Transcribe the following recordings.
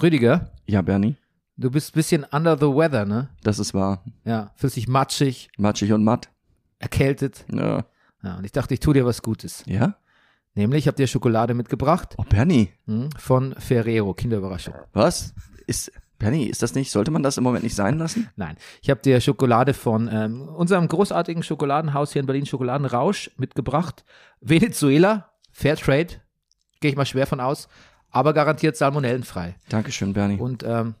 Rüdiger, Ja, Bernie, du bist ein bisschen under the weather, ne? das ist wahr. Ja, fühlst dich matschig, Matschig und matt. erkältet. Ja. Ja, und ich dachte, ich tue dir was Gutes. ja? Nämlich, ich habe dir Schokolade mitgebracht Oh, Bernie, hm, von Ferrero, Kinderüberraschung. was? Ist, Bernie, ist das nicht, sollte man das im Moment nicht sein lassen? Nein, ich habe dir Schokolade von ähm, unserem großartigen Schokoladenhaus hier in Berlin, Schokoladenrausch, mitgebracht. Venezuela, Fairtrade, gehe ich mal schwer von aus, aber garantiert salmonellenfrei. Dankeschön, Bernie. Und ähm,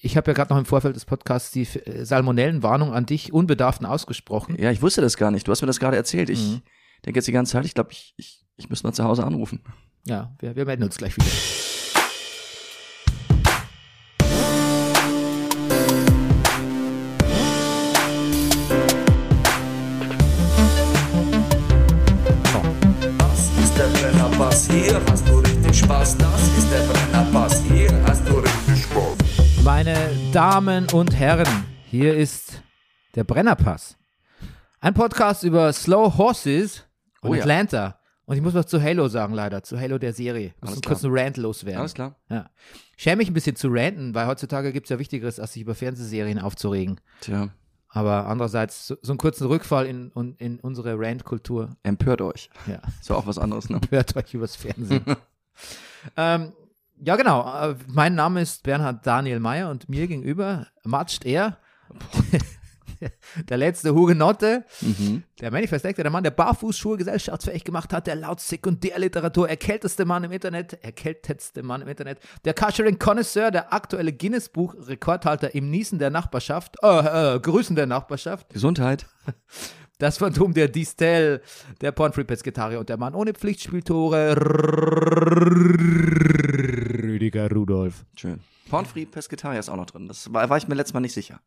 ich habe ja gerade noch im Vorfeld des Podcasts die äh, Salmonellenwarnung an dich Unbedarften ausgesprochen. Ja, ich wusste das gar nicht. Du hast mir das gerade erzählt. Ich Mhm. denke jetzt die ganze Zeit, ich glaube, ich, ich, ich müsste mal zu Hause anrufen. Ja, wir, wir melden uns gleich wieder. Meine Damen und Herren, hier ist der Brennerpass. Ein Podcast über Slow Horses und Oh ja. Atlanta. Und ich muss was zu Halo sagen, leider. Zu Halo der Serie. Muss Alles einen Rant loswerden. Alles klar. Ja. Schäme mich ein bisschen zu ranten, weil heutzutage gibt es ja Wichtigeres, als sich über Fernsehserien aufzuregen. Tja, Aber andererseits, so, so einen kurzen Rückfall in, in, in unsere Rant-Kultur. empört euch. Ja. Ist ja auch was anderes, ne? Hört euch übers Fernsehen. ähm, ja, genau. Äh, Mein Name ist Bernhard Daniel Mayer und mir gegenüber matscht er, der letzte Hugenotte, Mhm. der Manifest Actor, der Mann, der Barfußschuhe gesellschaftsfähig gemacht hat, der laut Sekundärliteratur erkälteste Mann im Internet, erkältetste Mann im Internet, der Cushering Connoisseur, der aktuelle Guinness-Buch-Rekordhalter im Niesen der Nachbarschaft, äh, äh, Grüßen der Nachbarschaft, Gesundheit. das Phantom der Distel, der Pornfree Pesketarier und der Mann ohne Pflichtspieltore, Rüdiger Rudolf. Schön. Pornfree Pesketarier ist auch noch drin. Das war, war ich mir letztes Mal nicht sicher.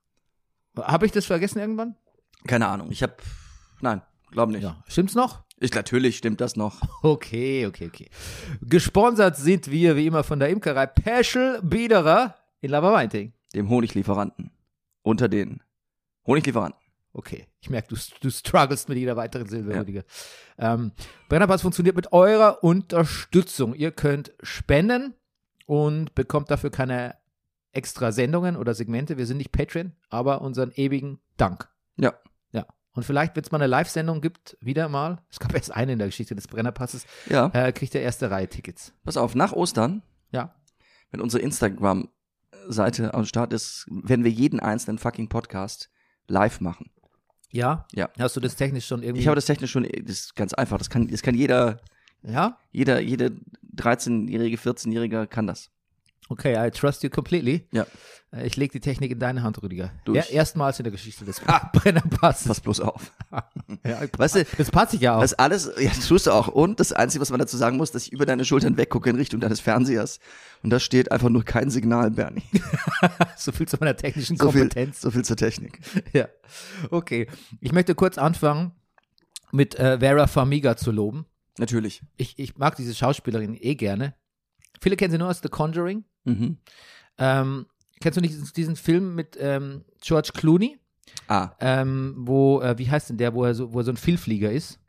Habe ich das vergessen irgendwann? Keine Ahnung. Ich habe, nein, glaube nicht. Ja. Stimmt's noch? Ich, natürlich stimmt das noch. Okay, okay, okay. Gesponsert sind wir wie immer von der Imkerei Peschel Biederer in Laberweinting. Dem Honiglieferanten. Unter den Honiglieferanten. Okay, ich merke, du, du strugglest mit jeder weiteren Silbe, Ja. Rüdiger. Ähm, Brennerpass funktioniert mit eurer Unterstützung. Ihr könnt spenden und bekommt dafür keine extra Sendungen oder Segmente. Wir sind nicht Patreon, aber unseren ewigen Dank. Ja. Ja. Und vielleicht, wenn es mal eine Live-Sendung gibt, wieder mal, es gab erst eine in der Geschichte des Brennerpasses, Ja. äh, kriegt ihr erste Reihe Tickets. Pass auf, nach Ostern, Ja. wenn unsere Instagram-Seite am Start ist, werden wir jeden einzelnen fucking Podcast live machen. Ja? Ja. Hast du das technisch schon irgendwie? Ich habe das technisch schon, das ist ganz einfach. Das kann, das kann jeder, ja? jeder, jede 13-jährige, 14-jähriger kann das. Okay, I trust you completely. Ja. Äh, Ich lege die Technik in deine Hand, Rüdiger. Du- Ja, erstmals in der Geschichte des Brennerpasses. Pass bloß auf. Ja, Weißt du, das passt sich ja auch. Das alles, ja, das tust du auch. Und das Einzige, was man dazu sagen muss, dass ich über deine Schultern weggucke in Richtung deines Fernsehers. Und da steht einfach nur kein Signal, Bernie. so viel zu meiner technischen So viel, Kompetenz. so viel zur Technik. Ja. Okay. Ich möchte kurz anfangen, mit äh, Vera Farmiga zu loben. Natürlich. Ich, ich mag diese Schauspielerin eh gerne. Viele kennen sie nur aus The Conjuring. Mhm. Ähm, kennst du nicht diesen, Film mit ähm, George Clooney? Ah. Ähm, wo, äh, wie heißt denn der, wo er so, wo er so ein Vielflieger ist?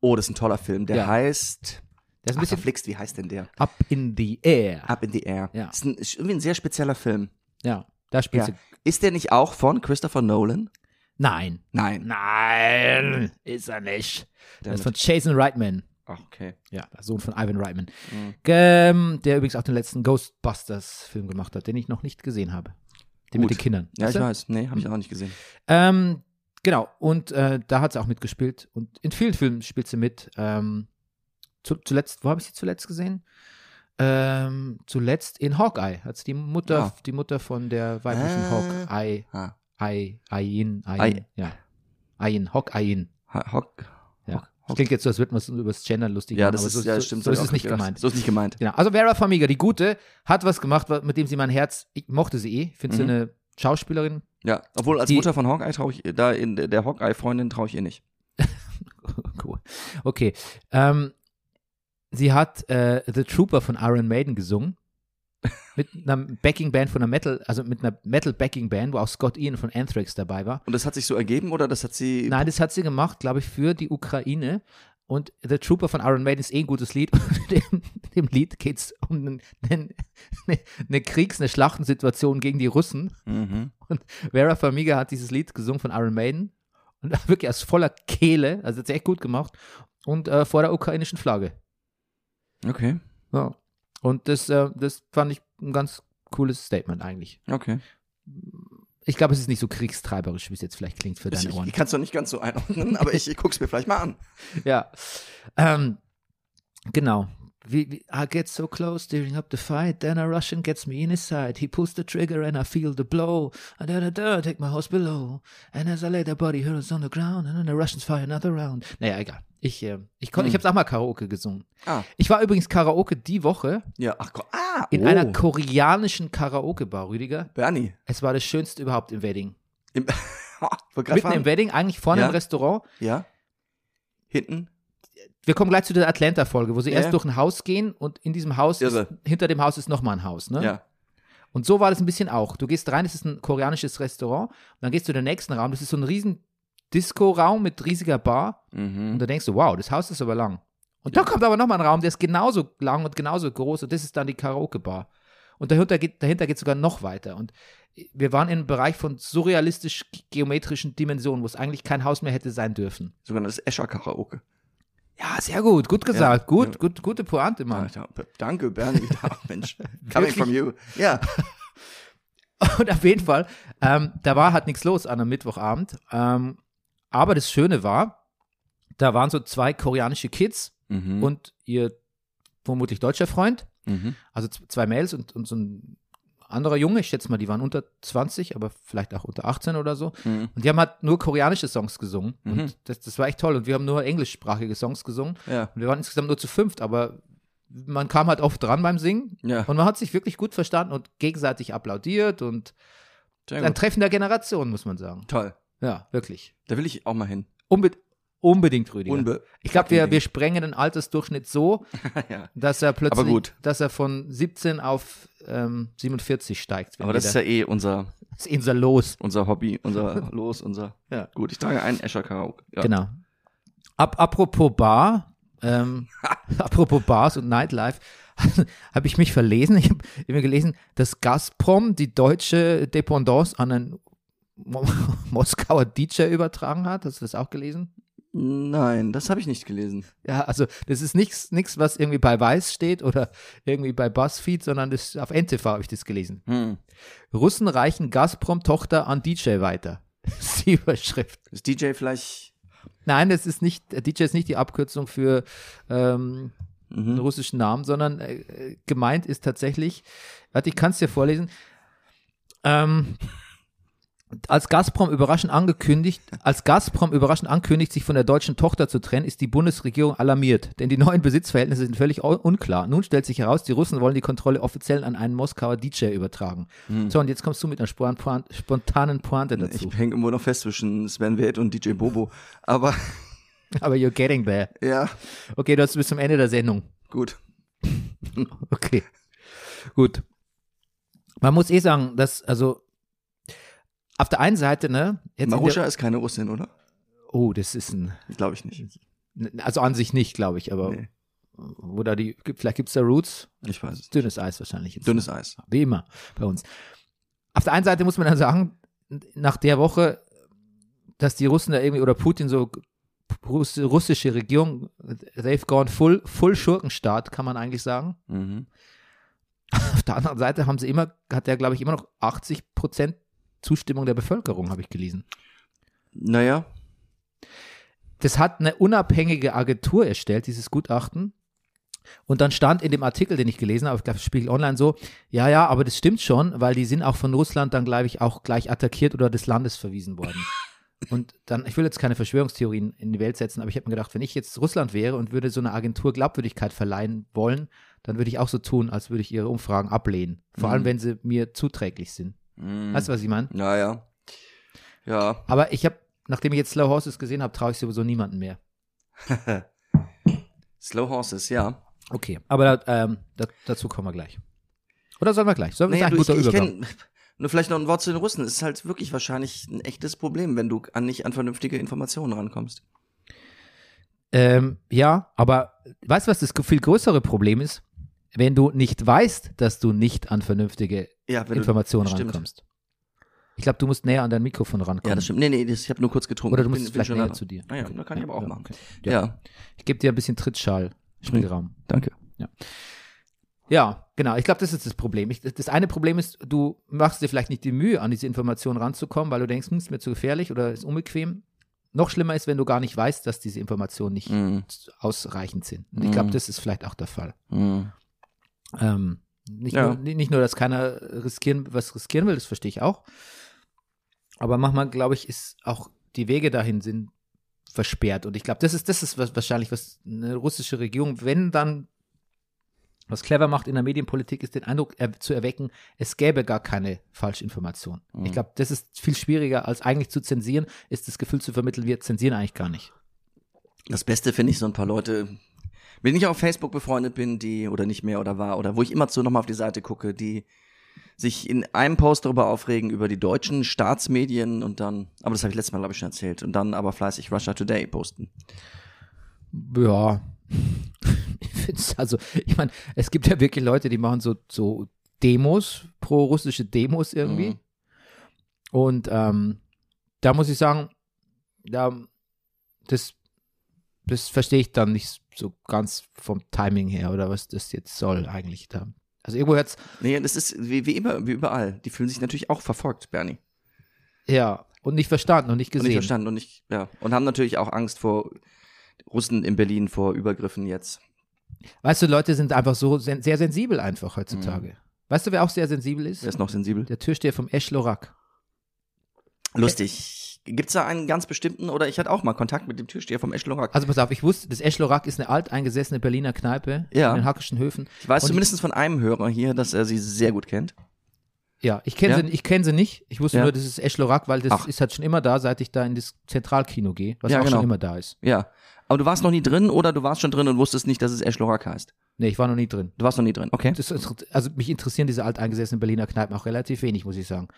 Oh, das ist ein toller Film. Der Ja. heißt. Der ist ein Ach, bisschen verflixt, wie heißt denn der? up in the air. Up in the Air. Ja. Ist, ein, ist irgendwie ein sehr spezieller Film. Ja, da spielt Ja. Ist der nicht auch von Christopher Nolan? Nein. Nein. Nein, ist er nicht. Der ist Damit- von Jason Reitman. Ach, okay. Ja, der Sohn von Ivan Reitman. Mhm. Ähm, der übrigens auch den letzten Ghostbusters-Film gemacht hat, den ich noch nicht gesehen habe. Den mit Gut. den Kindern. Ja, Weißt ich du? weiß. Nee, habe ich auch nicht gesehen. Ähm, genau, und äh, da hat sie auch mitgespielt. Und in vielen Filmen spielt sie mit. Ähm, zu, zuletzt, wo habe ich sie zuletzt gesehen? Ähm, zuletzt in Hawkeye hat sie die Mutter, Ah. die Mutter von der weiblichen Ah. Hawkeye, Ah. Ai, Ayin, Ayin, Ai. ja. Ayin, Hawkeyin. Ha- Hock. Ja. Hock- Das klingt jetzt so, als würde man es über das Gendern lustig Ja, machen, das aber ist, so, ja, so, stimmt. so ist hab es ich nicht gemeint. So ist nicht gemeint. Genau. Also Vera Farmiga, die Gute, hat was gemacht, mit dem sie mein Herz, ich mochte sie eh, finde sie Mhm. eine Schauspielerin. Ja, obwohl als Die- Mutter von Hawkeye traue ich, da in der Hawkeye-Freundin traue ich ihr nicht. cool. Okay. Ähm, sie hat äh, The Trooper von Iron Maiden gesungen. Mit einer Backing-Band von einer Metal, also mit einer Metal-Backing-Band, wo auch Scott Ian von Anthrax dabei war. Und das hat sich so ergeben oder das hat sie. Nein, das hat sie gemacht, glaube ich, für die Ukraine. Und The Trooper von Iron Maiden ist eh ein gutes Lied. Und in dem, dem Lied geht es um einen- eine, eine Kriegs-, eine Schlachtensituation gegen die Russen. Mhm. Und Vera Farmiga hat dieses Lied gesungen von Iron Maiden. Und wirklich aus voller Kehle, also hat sie echt gut gemacht. Und äh, vor der ukrainischen Flagge. Okay, Ja. Und das, äh, das fand ich ein ganz cooles Statement eigentlich. okay. Ich glaube, es ist nicht so kriegstreiberisch, wie es jetzt vielleicht klingt für deine Ohren. ich kann es noch nicht ganz so einordnen, aber ich, ich guck's mir vielleicht mal an. Ja. Ähm, genau. Wie, I get so close steering up the fight, then a Russian gets me in his side. He pulls the trigger and I feel the blow. Da da da, take my horse below. And as I lay the body hurls on the ground, and then the Russians fire another round. Naja, egal. Ich, äh, ich, kon, ich habe auch mal Karaoke gesungen. Ah, Ich war übrigens Karaoke die Woche ja, ach Gott. Ah, in oh. einer koreanischen Karaoke-Bar, Rüdiger. Bernie. Es war das Schönste überhaupt im Wedding. Im, Mitten fragen. im Wedding, eigentlich vorne Ja. im Restaurant. Ja. Hinten. Wir kommen gleich zu der Atlanta-Folge, wo sie Ja, erst ja. durch ein Haus gehen und in diesem Haus, ist, hinter dem Haus ist nochmal ein Haus. Ne? Ja. Und so war das ein bisschen auch. Du gehst rein, es ist ein koreanisches Restaurant, und dann gehst du in den nächsten Raum, das ist so ein riesen Disco-Raum mit riesiger Bar und Mhm. da denkst du, wow, das Haus ist aber lang. Und da kommt aber nochmal ein Raum, der ist genauso lang und genauso groß und das ist dann die Karaoke-Bar. Und dahinter geht, dahinter geht sogar noch weiter. Und wir waren in einem Bereich von surrealistisch-geometrischen Dimensionen, wo es eigentlich kein Haus mehr hätte sein dürfen. Sogenanntes Escher-Karaoke. Ja, sehr gut, gut gesagt, gut, ja. gut, gute Pointe, Mann. Ja, ja, danke, Bernie. Ja, Mensch. Coming from you. Ja. Und auf jeden Fall, ähm, da war halt nichts los an einem Mittwochabend. Ähm, aber das Schöne war, da waren so zwei koreanische Kids Mhm. und ihr vermutlich deutscher Freund, Mhm. also zwei Mädels und, und so ein anderer Junge, ich schätze mal, die waren unter 20, aber vielleicht auch unter 18 oder so. Mhm. Und die haben halt nur koreanische Songs gesungen. Mhm. Und das, das war echt toll. Und wir haben nur englischsprachige Songs gesungen. Ja. Und wir waren insgesamt nur zu fünft, aber man kam halt oft dran beim Singen. Ja. Und man hat sich wirklich gut verstanden und gegenseitig applaudiert und ein. Treffen der Generation, muss man sagen. Toll. Ja, wirklich. Da will ich auch mal hin. Unbe unbedingt, Rüdiger. Unbe ich glaube, wir, wir sprengen den Altersdurchschnitt so, ja. dass er plötzlich, dass er von 17 auf ähm, 47 steigt. Aber das ist ja eh unser, da- das ist unser Los. unser Hobby, unser Los, unser. Ja. Gut, ich trage einen Escher Karaoke. Ja. Genau. Ab, apropos Bar, ähm, apropos Bars und Nightlife, habe ich mich verlesen. Ich habe immer gelesen, dass Gazprom die deutsche Dependance an einen Mo Moskauer DJ übertragen hat. Hast du das auch gelesen? Nein, das habe ich nicht gelesen. Ja, also das ist nichts, nichts, was irgendwie bei Weiß steht oder irgendwie bei BuzzFeed, sondern das auf NTV habe ich das gelesen. Hm. Russen reichen Gazprom-Tochter an DJ weiter. Das ist die Überschrift. Ist DJ vielleicht. Nein, das ist nicht, DJ ist nicht die Abkürzung für ähm, einen Mhm. russischen Namen, sondern äh, äh, gemeint ist tatsächlich, warte, ich kann es dir vorlesen. Ähm, als Gazprom überraschend angekündigt, als Gazprom überraschend ankündigt, sich von der deutschen Tochter zu trennen, ist die Bundesregierung alarmiert, denn die neuen Besitzverhältnisse sind völlig un- unklar. Nun stellt sich heraus, die Russen wollen die Kontrolle offiziell an einen Moskauer DJ übertragen. So, und jetzt kommst du mit einer spontanen Pointe dazu. Ich hänge immer noch fest zwischen Sven Weth und DJ Bobo. Aber Aber you're getting there. ja, Okay, du hast bis zum Ende der Sendung. gut. Okay. Gut. Man muss eh sagen, dass, also, auf der einen Seite, ne, der, ist keine Russin, oder? oh, das ist ein, Glaube ich nicht. also an sich nicht, glaube ich, aber, Nee. wo da die, gibt- vielleicht gibt's da Roots, Ich weiß es. dünnes Eis wahrscheinlich. Jetzt. Dünnes Eis. Wie immer bei uns. Auf der einen Seite muss man dann sagen, nach der Woche, dass die Russen da irgendwie oder Putin so Russ- russische Regierung, they've gone full, full Schurkenstaat, kann man eigentlich sagen. Mhm. Auf der anderen Seite haben sie immer, hat er, glaube ich, immer noch 80 Prozent Zustimmung der Bevölkerung, habe ich gelesen. Naja, Das hat eine unabhängige Agentur erstellt, dieses Gutachten. Und dann stand in dem Artikel, den ich gelesen habe, ich glaube, Spiegel Online so, ja, ja, aber das stimmt schon, weil die sind auch von Russland dann, glaube ich, auch gleich attackiert oder des Landes verwiesen worden. Und dann, ich will jetzt keine Verschwörungstheorien in die Welt setzen, aber ich habe mir gedacht, wenn ich jetzt Russland wäre und würde so eine Agentur Glaubwürdigkeit verleihen wollen, dann würde ich auch so tun, als würde ich ihre Umfragen ablehnen. Vor allem, Mhm. wenn sie mir zuträglich sind. Mhm. Weißt du, was ich meine? naja. Ja. Aber ich habe, nachdem ich jetzt Slow Horses gesehen habe, traue ich sowieso niemanden mehr. Slow Horses, ja. Okay, aber ähm, da, dazu kommen wir gleich. Oder sollen wir gleich? Sollen wir Naja, ein du, ich, guter ich Übergang? kenn, nur vielleicht noch ein Wort zu den Russen. Es ist halt wirklich wahrscheinlich ein echtes Problem, wenn du an nicht an vernünftige Informationen rankommst. Ähm, ja, aber weißt du, was das viel größere Problem ist? Wenn du nicht weißt, dass du nicht an vernünftige Ja, wenn du- Informationen rankommst. Ich glaube, du musst näher an dein Mikrofon rankommen. Ja, das stimmt. Nee, nee, das, ich habe nur kurz getrunken. Oder du musst bin- es bin vielleicht schon näher da. zu dir. Ah ja, Okay. da kann ich aber auch Ja, machen. okay. Ja. Ja. Ich gebe dir ein bisschen Trittschall-Spielraum. danke. Ja, genau. Ich glaube, das ist das Problem. Ich, das eine Problem ist, du machst dir vielleicht nicht die Mühe, an diese Informationen ranzukommen, weil du denkst, hm, ist mir zu gefährlich oder ist unbequem. Noch schlimmer ist, wenn du gar nicht weißt, dass diese Informationen nicht Mhm. ausreichend sind. Und ich glaube, Mhm. das ist vielleicht auch der Fall. Mhm. Ähm, nicht, Ja. nur, nicht nur, dass keiner riskieren, was riskieren will, das verstehe ich auch. Aber manchmal, glaube ich, ist auch die Wege dahin sind versperrt. Und ich glaube, das ist, das ist was, wahrscheinlich, was eine russische Regierung, wenn dann was clever macht in der Medienpolitik, ist den Eindruck er, zu erwecken, es gäbe gar keine Falschinformation. Mhm. Ich glaube, das ist viel schwieriger, als eigentlich zu zensieren, ist das Gefühl zu vermitteln, wir zensieren eigentlich gar nicht. Das Beste finde ich so ein paar Leute, mit denen ich auf Facebook befreundet bin, die oder nicht mehr oder war oder wo ich immer zu nochmal auf die Seite gucke, die sich in einem Post darüber aufregen über die deutschen Staatsmedien und dann, aber das habe ich letztes Mal glaube ich schon erzählt und dann aber fleißig Russia Today posten. Ja, also, ich meine, es gibt ja wirklich Leute, die machen so, so Demos, pro-russische Demos irgendwie. Mhm. Und ähm, da muss ich sagen, da, das, das verstehe ich dann nicht so ganz vom Timing her oder was das jetzt soll eigentlich da. Also irgendwo jetzt, Nee, das ist wie, wie immer, wie überall. Die fühlen sich natürlich auch verfolgt, Bernie. ja, und nicht verstanden und nicht Und gesehen. nicht verstanden und nicht, ja. Und haben natürlich auch Angst vor Russen in Berlin vor Übergriffen jetzt. Weißt du, Leute sind einfach so sen sehr sensibel einfach heutzutage. Weißt du, wer auch sehr sensibel ist? Wer ist noch sensibel? Der Türsteher vom Eschlorak. Lustig. Gibt's da einen ganz bestimmten, oder ich hatte auch mal Kontakt mit dem Türsteher vom Eschlorak. Also pass auf, ich wusste, das Eschlorak ist eine alteingesessene Berliner Kneipe Ja. in den Hackischen Höfen. Ich weiß Und zumindest von einem Hörer hier, dass er sie sehr gut kennt. Ja, ich kenne Ja? sie, ich kenn sie nicht. Ich wusste Ja. nur, das ist Eschlorak, weil das Ach. ist halt schon immer da, seit ich da in das Zentralkino gehe, was Ja, auch genau. schon immer da ist. Ja. Aber du warst noch nie drin oder du warst schon drin und wusstest nicht, dass es Eschlorak heißt. Nee, ich war noch nie drin. Du warst noch nie drin, okay. Das also mich interessieren diese alteingesessenen Berliner Kneipen auch relativ wenig, muss ich sagen.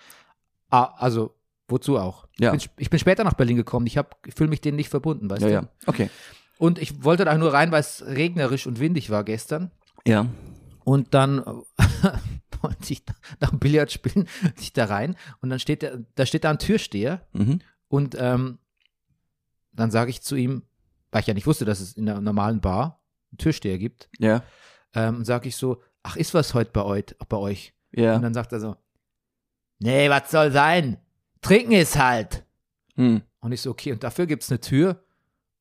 Ah, also, wozu auch? Ja. Ich, bin, ich bin später nach Berlin gekommen, ich, hab- ich fühle mich denen nicht verbunden, weißt Ja, du? ja. Okay. Und ich wollte da nur rein, weil es regnerisch und windig war gestern. Ja. Und dann äh, wollte ich nach dem Billard spielen, ich da rein und dann steht da, da steht da ein Türsteher Mhm. und ähm, dann sage ich zu ihm, weil ich ja nicht wusste, dass es in einer normalen Bar einen Türsteher gibt, Ja. ähm, sage ich so, ach, ist was heute bei euch? Bei euch? Und Ja. dann sagt er so, nee, was soll sein? Trinken ist halt. Hm. Und ich so, okay, und dafür gibt's eine Tür.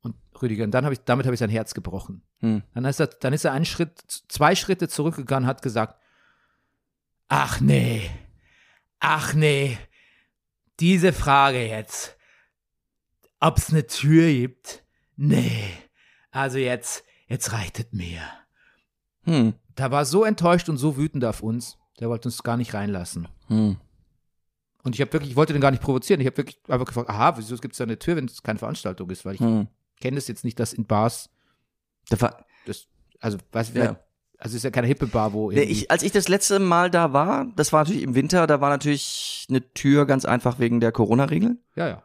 Und Rüdiger, und dann habe ich, damit habe ich sein Herz gebrochen. Hm. Dann ist er, dann ist er einen Schritt, zwei Schritte zurückgegangen, hat gesagt, ach nee, ach nee, diese Frage jetzt, ob's eine Tür gibt, nee, also jetzt, jetzt reicht es mir. Hm. Da war so enttäuscht und so wütend auf uns, der wollte uns gar nicht reinlassen. Hm. Und ich habe wirklich, ich wollte den gar nicht provozieren, ich habe wirklich einfach gefragt, aha, wieso gibt es da eine Tür, wenn es keine Veranstaltung ist, weil ich Hm. kenne das jetzt nicht, dass in Bars, das, also, weiß ich, Ja. also es ist ja keine hippe Bar, wo Nee, ich, als ich das letzte Mal da war, das war natürlich im Winter, da war natürlich eine Tür ganz einfach wegen der Corona-Regeln. ja, ja.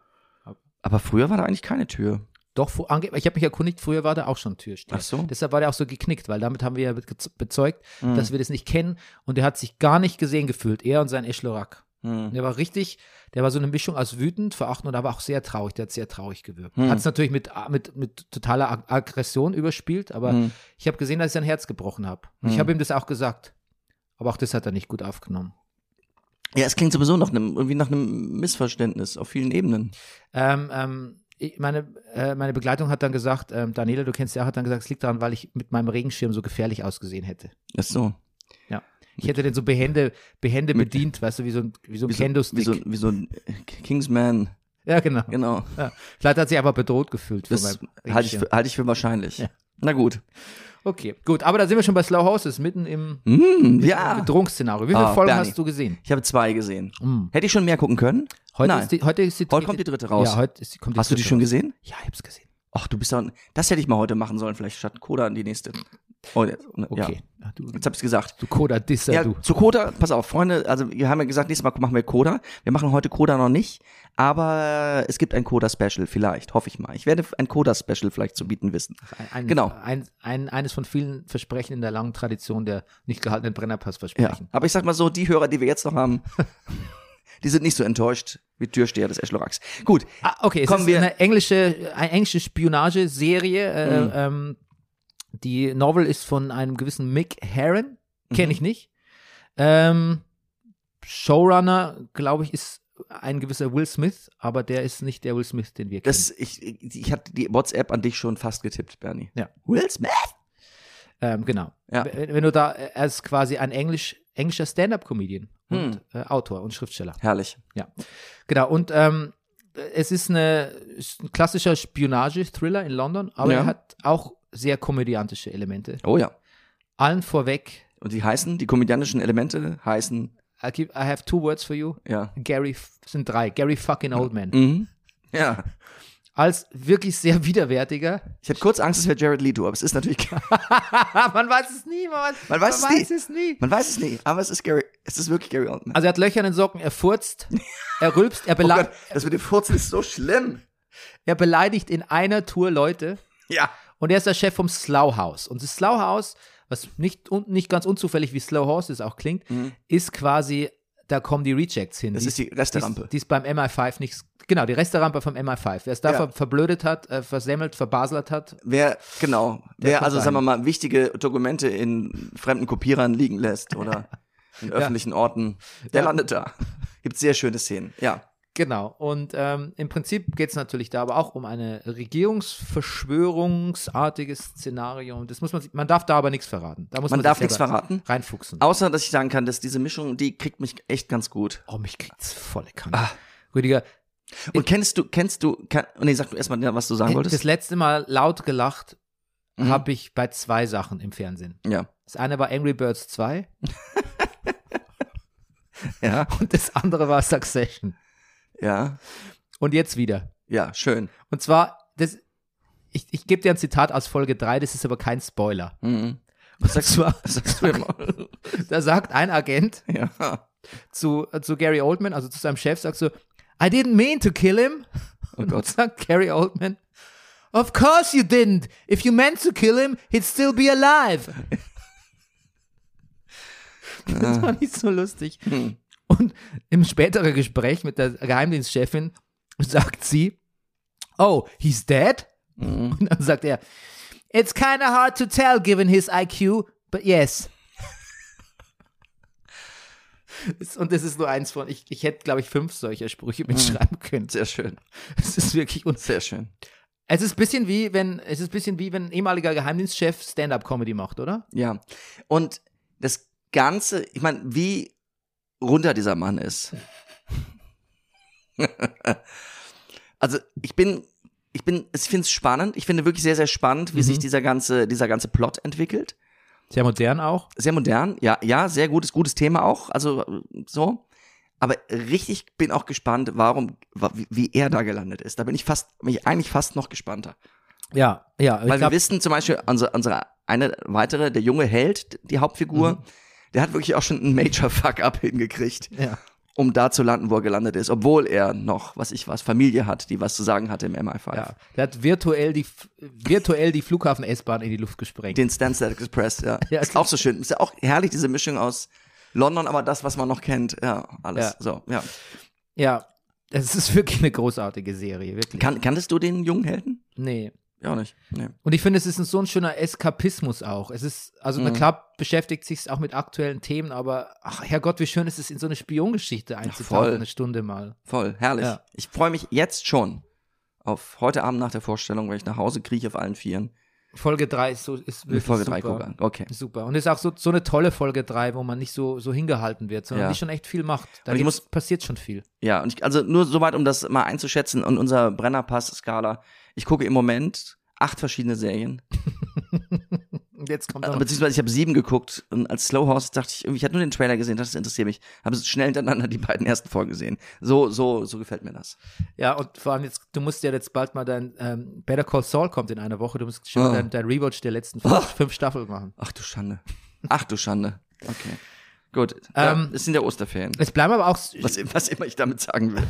Aber früher war da eigentlich keine Tür. Doch, ich habe mich erkundigt, früher war da auch schon Türsteher. Ach so. Deshalb war der auch so geknickt, weil damit haben wir ja be- bezeugt, Hm. dass wir das nicht kennen und er hat sich gar nicht gesehen gefühlt, er und sein Eschlorak. Hm. Der war richtig, der war so eine Mischung aus wütend, verachtend und aber auch sehr traurig. Der hat sehr traurig gewirkt. Hm. Hat es natürlich mit, mit, mit totaler Ag- Aggression überspielt, aber Hm. ich habe gesehen, dass ich sein Herz gebrochen habe. Ich Hm. habe ihm das auch gesagt. Aber auch das hat er nicht gut aufgenommen. Ja, es klingt sowieso nach einem, irgendwie nach einem Missverständnis auf vielen Ebenen. Ähm, ähm, meine, äh, meine Begleitung hat dann gesagt, ähm, Daniela, du kennst ja, hat dann gesagt, es liegt daran, weil ich mit meinem Regenschirm so gefährlich ausgesehen hätte. Ach so. Ich hätte den so behende, behende bedient, weißt du, wie so ein, wie so ein Wie so, Kendo-Stick. wie so, wie so ein Kingsman, ja, genau. genau. Ja. Vielleicht hat sie einfach bedroht gefühlt Das halte ich, für- halte ich für wahrscheinlich. Ja. Na gut. Okay, gut, aber da sind wir schon bei Slow Horses, mitten im Mm, ja. Bedrohungsszenario. Wie viele Ah, Folgen Bernie. hast du gesehen? Ich habe zwei gesehen. Mm. Hätte ich schon mehr gucken können? Heute, Nein. ist die, heute ist die Heute kommt die dritte raus. Ja, heute ist kommt die Hast du die schon raus. gesehen? Ja, ich hab's gesehen. Ach, du bist doch, das hätte ich mal heute machen sollen, vielleicht statt Coda die nächste. Oh, jetzt, ja. Okay. Ach, Du, Jetzt hab ich's gesagt. du Coda-Disser, Ja, du. zu Coda, pass auf, Freunde, also wir haben ja gesagt, nächstes Mal machen wir Coda. Wir machen heute Coda noch nicht, aber es gibt ein Coda-Special vielleicht, hoffe ich mal. Ich werde ein Coda-Special vielleicht zu bieten wissen. Ein, ein, Genau. Ein, ein, eines von vielen Versprechen in der langen Tradition der nicht gehaltenen Ja, Brennerpass-Versprechen. aber ich sag mal so, die Hörer, die wir jetzt noch haben, die sind nicht so enttäuscht wie Türsteher des Eschlorachs. Gut, Ah, okay, es Kommen ist wir- eine englische, eine englische Spionageserie. Äh, Mhm. ähm, die Novel ist von einem gewissen Mick Herron, Mhm. kenne ich nicht. Ähm, Showrunner, glaube ich, ist ein gewisser Will Smith, aber der ist nicht der Will Smith, den wir kennen. das, ich, ich hatte die WhatsApp an dich schon fast getippt, Bernie. Ja. Will Smith? Ähm, genau. Ja. Wenn du da, er ist quasi ein Englisch, englischer Stand-up-Comedian Hm. und äh, Autor und Schriftsteller. Herrlich. Genau, und ähm, es ist, eine, ist ein klassischer Spionage-Thriller in London, aber Ja. er hat auch sehr komödiantische Elemente. Oh ja. Allen vorweg, Und die heißen, die komödiantischen Elemente heißen, I, keep, I have two words for you. ja. Gary, sind drei. Gary fucking Oldman. Mhm. Ja. Als wirklich sehr widerwärtiger. Ich hatte kurz Angst, es wäre Jared Leto, aber es ist natürlich, man weiß es nie, man, Man weiß es man nie. weiß es nie. man weiß es nicht, aber es ist Gary, es ist wirklich Gary Oldman. Also er hat Löcher in den Socken, er furzt, er rülpst, er, oh bele Gott, das mit dem Furzen ist so schlimm. er beleidigt in einer Tour Leute. Ja. Und er ist der Chef vom Slough House. Und das Slough House, was nicht, un, nicht ganz unzufällig wie Slow Horses auch klingt, ist quasi, da kommen die Rejects hin. Mhm. Das ist die Resterampe. Die ist beim MI5 nicht, genau, die Resterampe vom MI5. Wer es da Ja. ver, verblödet hat, äh, versemmelt, verbaselt hat, Wer, genau, wer also, rein. sagen wir mal, wichtige Dokumente in fremden Kopierern liegen lässt oder in öffentlichen Orten, der Ja. landet da. Gibt sehr schöne Szenen, ja. Genau. Und ähm, im Prinzip geht es natürlich da aber auch um eine Regierungsverschwörungsartiges Szenario. Und das muss man, man darf da aber nichts verraten. Da muss man, Man darf nichts verraten. Reinfuchsen. Außer, dass ich sagen kann, dass diese Mischung, die kriegt mich echt ganz gut. Oh, mich kriegt's volle Kanne. Ah. Rüdiger, Und kennst du, kennst du, kann, nee, sag du erstmal, was du sagen das wolltest. letzte Mal laut gelacht Mhm. habe ich bei zwei Sachen im Fernsehen. Ja. Das eine war Angry Birds 2 Ja, und das andere war Succession. Ja, Und jetzt wieder. ja, schön. Und zwar, das, ich, ich gebe dir ein Zitat aus Folge 3, das ist aber kein Spoiler. Mhm. Und zwar, Sagst du immer. da sagt ein Agent ja. zu, zu Gary Oldman, also zu seinem Chef, sagt so, I didn't mean to kill him. Oh Und Gott. sagt Gary Oldman, Of course you didn't. If you meant to kill him, he'd still be alive. Das war nicht so lustig. Hm. Und im späteren Gespräch mit der Geheimdienstchefin sagt sie, Oh, he's dead? Mhm. Und dann sagt er, It's kinda hard to tell given his IQ, but yes. Und das ist nur eins von, ich, ich hätte, glaube ich, fünf solcher Sprüche mitschreiben können. Sehr schön. Es ist wirklich, und Sehr schön. es ist ein bisschen wie, wenn, es ist ein bisschen wie, wenn ein ehemaliger Geheimdienstchef Stand-Up-Comedy macht, oder? Ja. Und das Ganze, ich meine, wie runter dieser Mann ist. also ich bin, ich bin, ich finde es spannend. Ich finde wirklich sehr, sehr spannend, wie Mhm. sich dieser ganze, dieser ganze Plot entwickelt. Sehr modern auch. Sehr modern, ja, ja, sehr gutes, gutes Thema auch. Also so. Aber richtig bin auch gespannt, warum, wa- wie, er da gelandet ist. Da bin ich fast, bin ich eigentlich fast noch gespannter. Ja, ja. Weil glaub, wir wissen zum Beispiel, unsere, unsere eine weitere, der junge Held, die Hauptfigur, Mhm. Der hat wirklich auch schon einen Major Fuck-up hingekriegt, ja. um da zu landen, wo er gelandet ist, obwohl er noch, was ich was, Familie hat, die was zu sagen hatte im MI5. Ja, der hat virtuell die, virtuell die Flughafen-S-Bahn in die Luft gesprengt. Den Stansted Express, ja. Ja, ist auch so schön. Ist ja auch herrlich, diese Mischung aus London, aber das, was man noch kennt, ja, alles. Ja. So, ja. Ja, es ist wirklich eine großartige Serie, wirklich. Kan kanntest du den jungen Helden? nee. Ja, auch nicht. Nee. Und ich finde, es ist ein, so ein schöner Eskapismus auch. Es ist, also na Mhm. klar beschäftigt sich auch mit aktuellen Themen, aber ach Herrgott, wie schön ist es, in so eine Spiongeschichte einzutauchen, voll. eine Stunde mal. Voll, herrlich. Ja. Ich freue mich jetzt schon auf heute Abend nach der Vorstellung, weil ich nach Hause krieche auf allen Vieren. Folge 3 ist so ist wirklich Folge 3 super. gucken. Okay. Super. Und es ist auch so, so eine tolle Folge 3, wo man nicht so, so hingehalten wird, sondern Ja. die schon echt viel macht. Da muss- passiert schon viel. Ja, und ich, also nur soweit, um das mal einzuschätzen, und unser Brennerpass-Skala. Ich gucke im Moment acht verschiedene Serien. Und jetzt kommt noch, Beziehungsweise ich habe sieben geguckt und als Slow Horse dachte ich irgendwie, ich hatte nur den Trailer gesehen, das interessiert mich. Habe schnell hintereinander die beiden ersten Folgen gesehen. So, so, so gefällt mir das. ja, und vor allem jetzt, du musst ja jetzt bald mal dein, ähm, Better Call Saul kommt in einer Woche, du musst schon mal Oh. dein, dein Rewatch der letzten fünf, fünf Staffeln machen. Ach du Schande. Ach du Schande. Okay. Gut. Ja, Ähm, es sind ja Osterferien. Es bleiben aber auch, Was, was immer ich damit sagen will.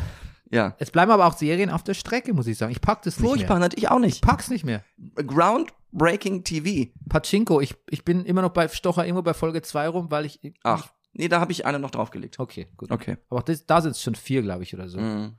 Ja. es bleiben aber auch Serien auf der Strecke, muss ich sagen. Ich pack das nicht Furchtbar, mehr. natürlich auch nicht. Ich pack's nicht mehr. Groundbreaking TV. Pachinko, ich, ich bin immer noch bei Stocher irgendwo bei Folge 2 rum, weil ich. Ach, nee, da habe ich eine noch draufgelegt. Okay, gut. Okay. Aber das, da sind es schon vier, glaube ich, oder so. Mhm.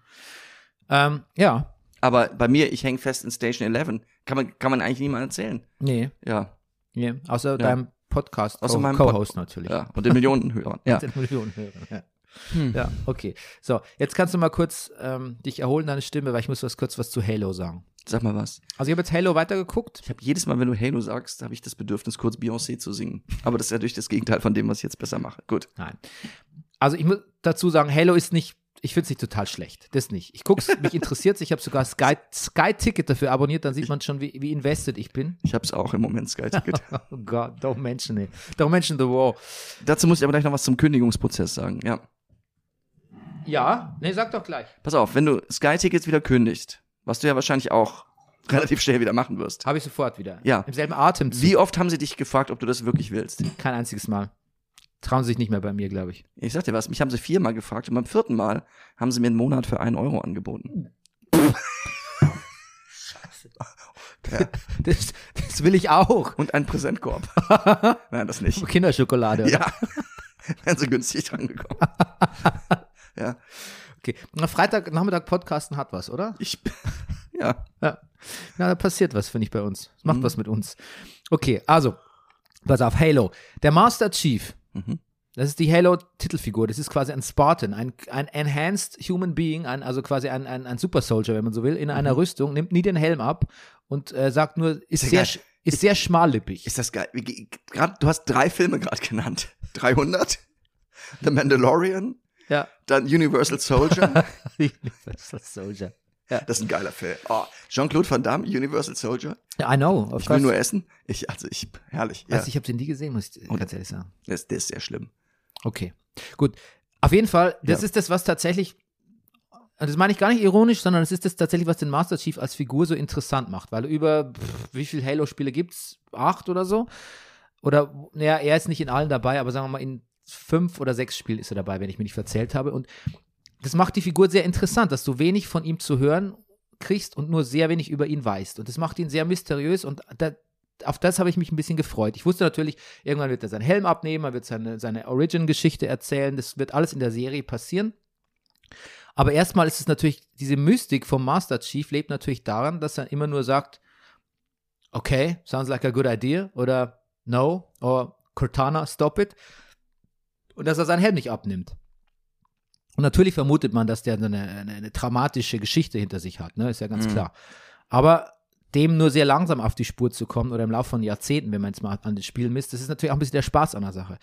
Ähm, ja, Aber bei mir, ich hänge fest in Station 11. Kann man, kann man eigentlich niemand erzählen. nee, Ja. nee. Außer deinem Podcast, Außer Co- meinem Co-Host natürlich. Ja. Und den Millionen Hörern. Ja. Den Millionen Hörern, ja. Hm. ja, okay. So, jetzt kannst du mal kurz ähm, dich erholen, deine Stimme, weil ich muss was kurz was zu Halo sagen. Sag mal was. Also ich habe jetzt Halo weitergeguckt. Ich habe jedes Mal, wenn du Halo sagst, habe ich das Bedürfnis, kurz Beyoncé zu singen. Aber das ist natürlich das Gegenteil von dem, was ich jetzt besser mache. Gut. Nein. Also ich muss dazu sagen, Halo ist nicht, ich finde es nicht total schlecht. Das nicht. Ich guck's, mich interessiert Ich habe sogar Sky, Sky Ticket dafür abonniert, dann sieht man schon, wie, wie invested ich bin. Ich habe es auch im Moment Sky Ticket. Oh Gott, don't mention it. Don't mention the war. Dazu muss ich aber gleich noch was zum Kündigungsprozess sagen. Ja. Ja, nee, sag doch gleich. Pass auf, wenn du Sky Tickets wieder kündigst, was du ja wahrscheinlich auch relativ schnell wieder machen wirst. Habe ich sofort wieder. Ja. Im selben Atemzug. Wie oft haben sie dich gefragt, ob du das wirklich willst? Kein einziges Mal. Trauen sie sich nicht mehr bei mir, glaube ich. Ich sag dir was, mich haben sie viermal gefragt und beim vierten Mal haben sie mir einen Monat für einen Euro angeboten. Das, das will ich auch. Und einen Präsentkorb. Nein, das nicht. Kinderschokolade. Ja. Wären sie günstig dran gekommen. ja. Okay. Na, Freitag, Nachmittag Podcasten hat was, oder? Ich, ja. Ja. Na, da passiert was, finde ich, bei uns. Mhm. macht was mit uns. Okay, also, pass auf, Halo. Der Master Chief, Mhm. das ist die Halo-Titelfigur. Das ist quasi ein Spartan, ein, ein Enhanced Human Being, ein, also quasi ein, ein, ein Super Soldier, wenn man so will, in einer Rüstung, nimmt nie den Helm ab und äh, sagt nur, ist Mhm. Ist sehr, ist sehr schmallippig. Ist das geil? Grad, du hast drei Filme gerade genannt. 300, The Mandalorian, ja. dann Universal Soldier. Universal Soldier. Das ist ein geiler Film. Oh, Jean-Claude Van Damme, Universal Soldier. Ja, I know, of Ich will course. nur essen. Ich, also ich, herrlich. Ja, Also ich habe den nie gesehen, muss ich ganz ehrlich sagen. der, ist, der ist sehr schlimm. Okay, gut. Auf jeden Fall, das Ja. ist das, was tatsächlich, das meine ich gar nicht ironisch, sondern das ist das tatsächlich, was den Master Chief als Figur so interessant macht, weil über, pff, wie viele Halo-Spiele gibt's? Acht oder so? Oder, naja, er ist nicht in allen dabei, aber sagen wir mal, in fünf oder sechs Spielen ist er dabei, wenn ich mich nicht verzählt habe. Und das macht die Figur sehr interessant, dass du wenig von ihm zu hören kriegst und nur sehr wenig über ihn weißt. Und das macht ihn sehr mysteriös und da, auf das habe ich mich ein bisschen gefreut. Ich wusste natürlich, irgendwann wird er seinen Helm abnehmen, er wird seine, seine Origin-Geschichte erzählen, das wird alles in der Serie passieren. Aber erstmal ist es natürlich, diese Mystik vom Master Chief lebt natürlich daran, dass er immer nur sagt, okay, sounds like a good idea oder no, or Cortana, stop it. Und dass er seinen Helm nicht abnimmt. Und natürlich vermutet man, dass der eine, eine, eine dramatische Geschichte hinter sich hat, ne? Ist ja ganz Mhm. klar. Aber dem nur sehr langsam auf die Spur zu kommen oder im Laufe von Jahrzehnten, wenn man jetzt mal an das Spiel misst, das ist natürlich auch ein bisschen der Spaß an der Sache.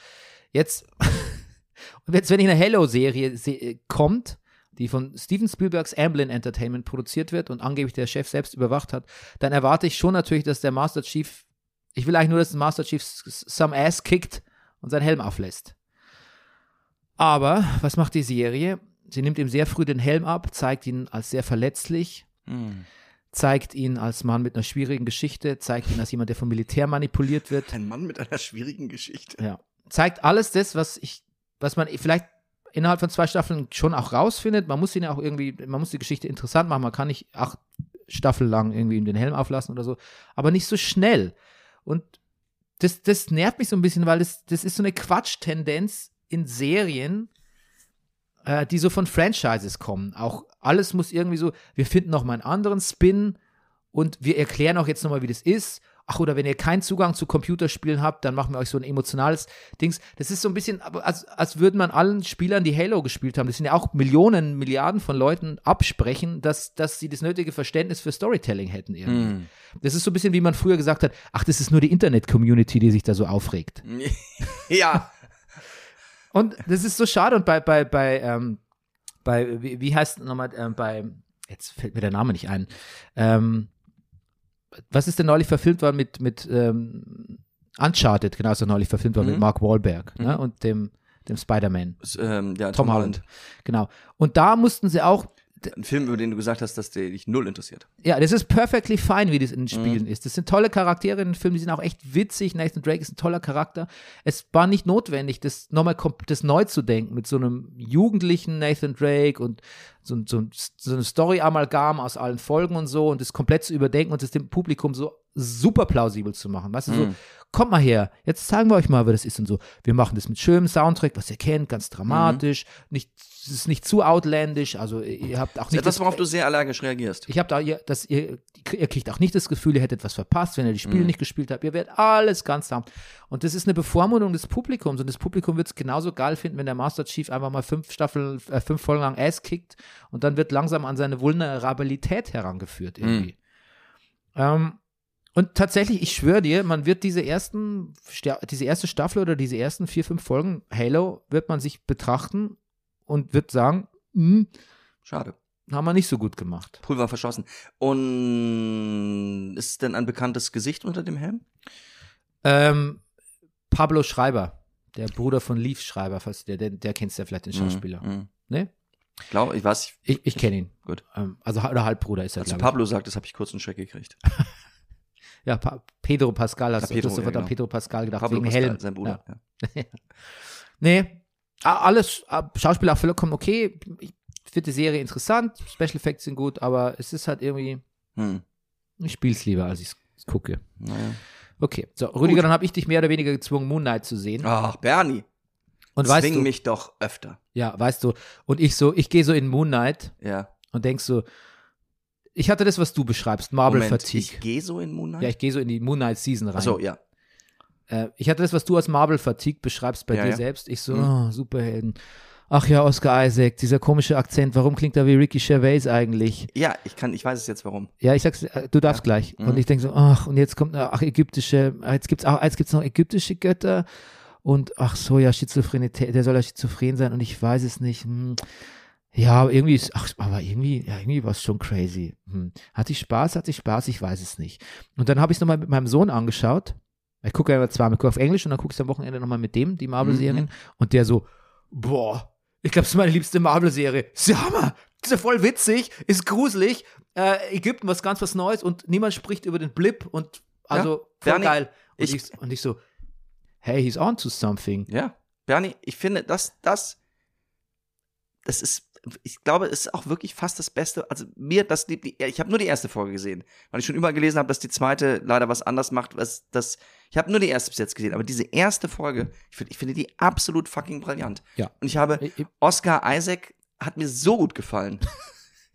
Jetzt, jetzt wenn eine Halo-Serie se kommt, die von Steven Spielbergs Amblin Entertainment produziert wird und angeblich der Chef selbst überwacht hat, dann erwarte ich schon natürlich, dass der Master Chief, ich will eigentlich nur, dass der Master Chief some ass kickt und seinen Helm auflässt. Aber was macht die Serie? Sie nimmt ihm sehr früh den Helm ab, zeigt ihn als sehr verletzlich, Hm. zeigt ihn als Mann mit einer schwierigen Geschichte, zeigt ihn als jemand, der vom Militär manipuliert wird. Ein Mann mit einer schwierigen Geschichte. Ja. Zeigt alles das, was ich, was man vielleicht innerhalb von zwei Staffeln schon auch rausfindet. Man muss ihn ja auch irgendwie, man muss die Geschichte interessant machen. Man kann nicht acht Staffeln lang irgendwie ihm den Helm auflassen oder so, aber nicht so schnell. Und das, das nervt mich so ein bisschen, weil das, das ist so eine Quatschtendenz in Serien, äh, die so von Franchises kommen. Auch alles muss irgendwie so, wir finden noch mal einen anderen Spin und wir erklären auch jetzt noch mal, wie das ist. Ach, oder wenn ihr keinen Zugang zu Computerspielen habt, dann machen wir euch so ein emotionales Dings. Das ist so ein bisschen, als, als würden man allen Spielern, die Halo gespielt haben, das sind ja auch Millionen, Milliarden von Leuten, absprechen, dass, dass sie das nötige Verständnis für Storytelling hätten irgendwie. Hm. Das ist so ein bisschen, wie man früher gesagt hat, ach, das ist nur die Internet-Community, die sich da so aufregt. ja. Und das ist so schade. Und bei, bei, bei, ähm, bei, wie, wie heißt nochmal, ähm, bei, jetzt fällt mir der Name nicht ein. Ähm, was ist denn neulich verfilmt worden mit, mit ähm, Uncharted, genau, so neulich verfilmt mit Mhm. Mark Wahlberg ne, und dem, dem Spider-Man. Ähm, ja, Tom Holland. Genau. Und da mussten sie auch, Ein Film, über den du gesagt hast, dass der dich null interessiert. ja, das ist perfectly fine, wie das in den Mhm. Spielen ist. Das sind tolle Charaktere in den Filmen, die sind auch echt witzig. Nathan Drake ist ein toller Charakter. Es war nicht notwendig, das nochmal das neu zu denken mit so einem jugendlichen Nathan Drake und so, so, so eine Story-Amalgam aus allen Folgen und so und das komplett zu überdenken und das dem Publikum so super plausibel zu machen. Weißt du, so, Mhm. kommt mal her, jetzt zeigen wir euch mal, wie das ist und so. Wir machen das mit schönem Soundtrack, was ihr kennt, ganz dramatisch, nicht, es ist nicht zu outlandish, also ihr habt auch Das ist nicht etwas, das- worauf du sehr allergisch reagierst. ich habe da, ihr, dass ihr, ihr kriegt auch nicht das Gefühl, ihr hättet was verpasst, wenn ihr die Spiele Mhm. nicht gespielt habt. Ihr werdet alles ganz haben. Und das ist eine Bevormundung des Publikums. Und das Publikum wird es genauso geil finden, wenn der Master Chief einfach mal fünf Staffeln, äh, fünf Folgen lang Ass kickt und dann wird langsam an seine Vulnerabilität herangeführt irgendwie. Ähm, und tatsächlich, ich schwöre dir, man wird diese ersten, diese erste Staffel oder diese ersten vier, fünf Folgen Halo wird man sich betrachten und wird sagen, hm, Schade. haben wir nicht so gut gemacht. Pulver verschossen. Und ist denn ein bekanntes Gesicht unter dem Helm? Ähm, Pablo Schreiber, der Bruder von Leaf Schreiber, falls der, der, der kennst ja vielleicht den Schauspieler. Mhm. Ne? Ich glaube, ich weiß, Ich, ich kenne ihn. Gut. Ähm, also oder Halbbruder ist er, als du glaube ich. Pablo sagtest, habe ich kurz einen Schreck gekriegt. Ja, pa Pedro Pascal hast Ja, du Pedro, hast sofort ja, an genau. Pedro Pascal gedacht, Pablo wegen Pascal, Helm. sein Bruder. Ja. Nee, a- alles, Schauspieler auch vollkommen okay. Ich finde die Serie interessant, Special Effects sind gut, aber es ist halt irgendwie, Hm. ich spiele es lieber, als ich es gucke. Naja. Okay, so, Rüdiger, dann habe ich dich mehr oder weniger gezwungen, Moon Knight zu sehen. Ach, Bernie, Und weißt zwing du, mich doch öfter. ja, weißt du, und ich so, ich gehe so in Moon Knight Ja. und denkst so, ich hatte das, was du beschreibst, Marble Moment, Fatigue. ich gehe so in Moon Knight? ja, ich gehe so in die Moon Knight Season rein. Achso, ja. Äh, ich hatte das, was du als Marble Fatigue beschreibst bei Ja, dir ja. selbst. Ich so, Mhm. oh, Superhelden. Ach ja, Oscar Isaac, dieser komische Akzent, warum klingt er wie Ricky Gervais eigentlich? Ja, ich kann, ich weiß es jetzt warum. Ja, ich sag's, äh, du darfst Ja. gleich. Mhm. Und ich denke so, ach, und jetzt kommt, ach, ägyptische, jetzt gibt's auch, jetzt gibt's noch ägyptische Götter. Und ach so, ja, Schizophrenität, der soll ja schizophren sein und ich weiß es nicht. Hm. Ja, aber irgendwie ist, ach, aber irgendwie, ja, irgendwie war es schon crazy. Hm. Hatte ich Spaß, hatte ich Spaß, ich weiß es nicht. Und dann habe ich es nochmal mit meinem Sohn angeschaut. Ich gucke ja zweimal, ich gucke auf Englisch und dann gucke ich am Wochenende nochmal mit dem, die Marvel-Serien. Und der so, boah, ich glaube, es ist meine liebste Marvel-Serie. Ist ja Hammer, ist ja voll witzig, ist gruselig. Äh, Ägypten, was ganz was Neues und niemand spricht über den Blip und also voll Bernie, geil. Und ich- ich, und ich so, hey, he's on to something. Ja. Bernie, ich finde, das, das, das ist, ich glaube, es ist auch wirklich fast das Beste. Also mir, das, die, die, ich habe nur die erste Folge gesehen, weil ich schon überall gelesen habe, dass die zweite leider was anders macht. Was, das, ich habe nur die erste bis jetzt gesehen, aber diese erste Folge, ich, find, ich finde die absolut fucking brillant. Ja. Und ich habe, Oscar Isaac hat mir so gut gefallen.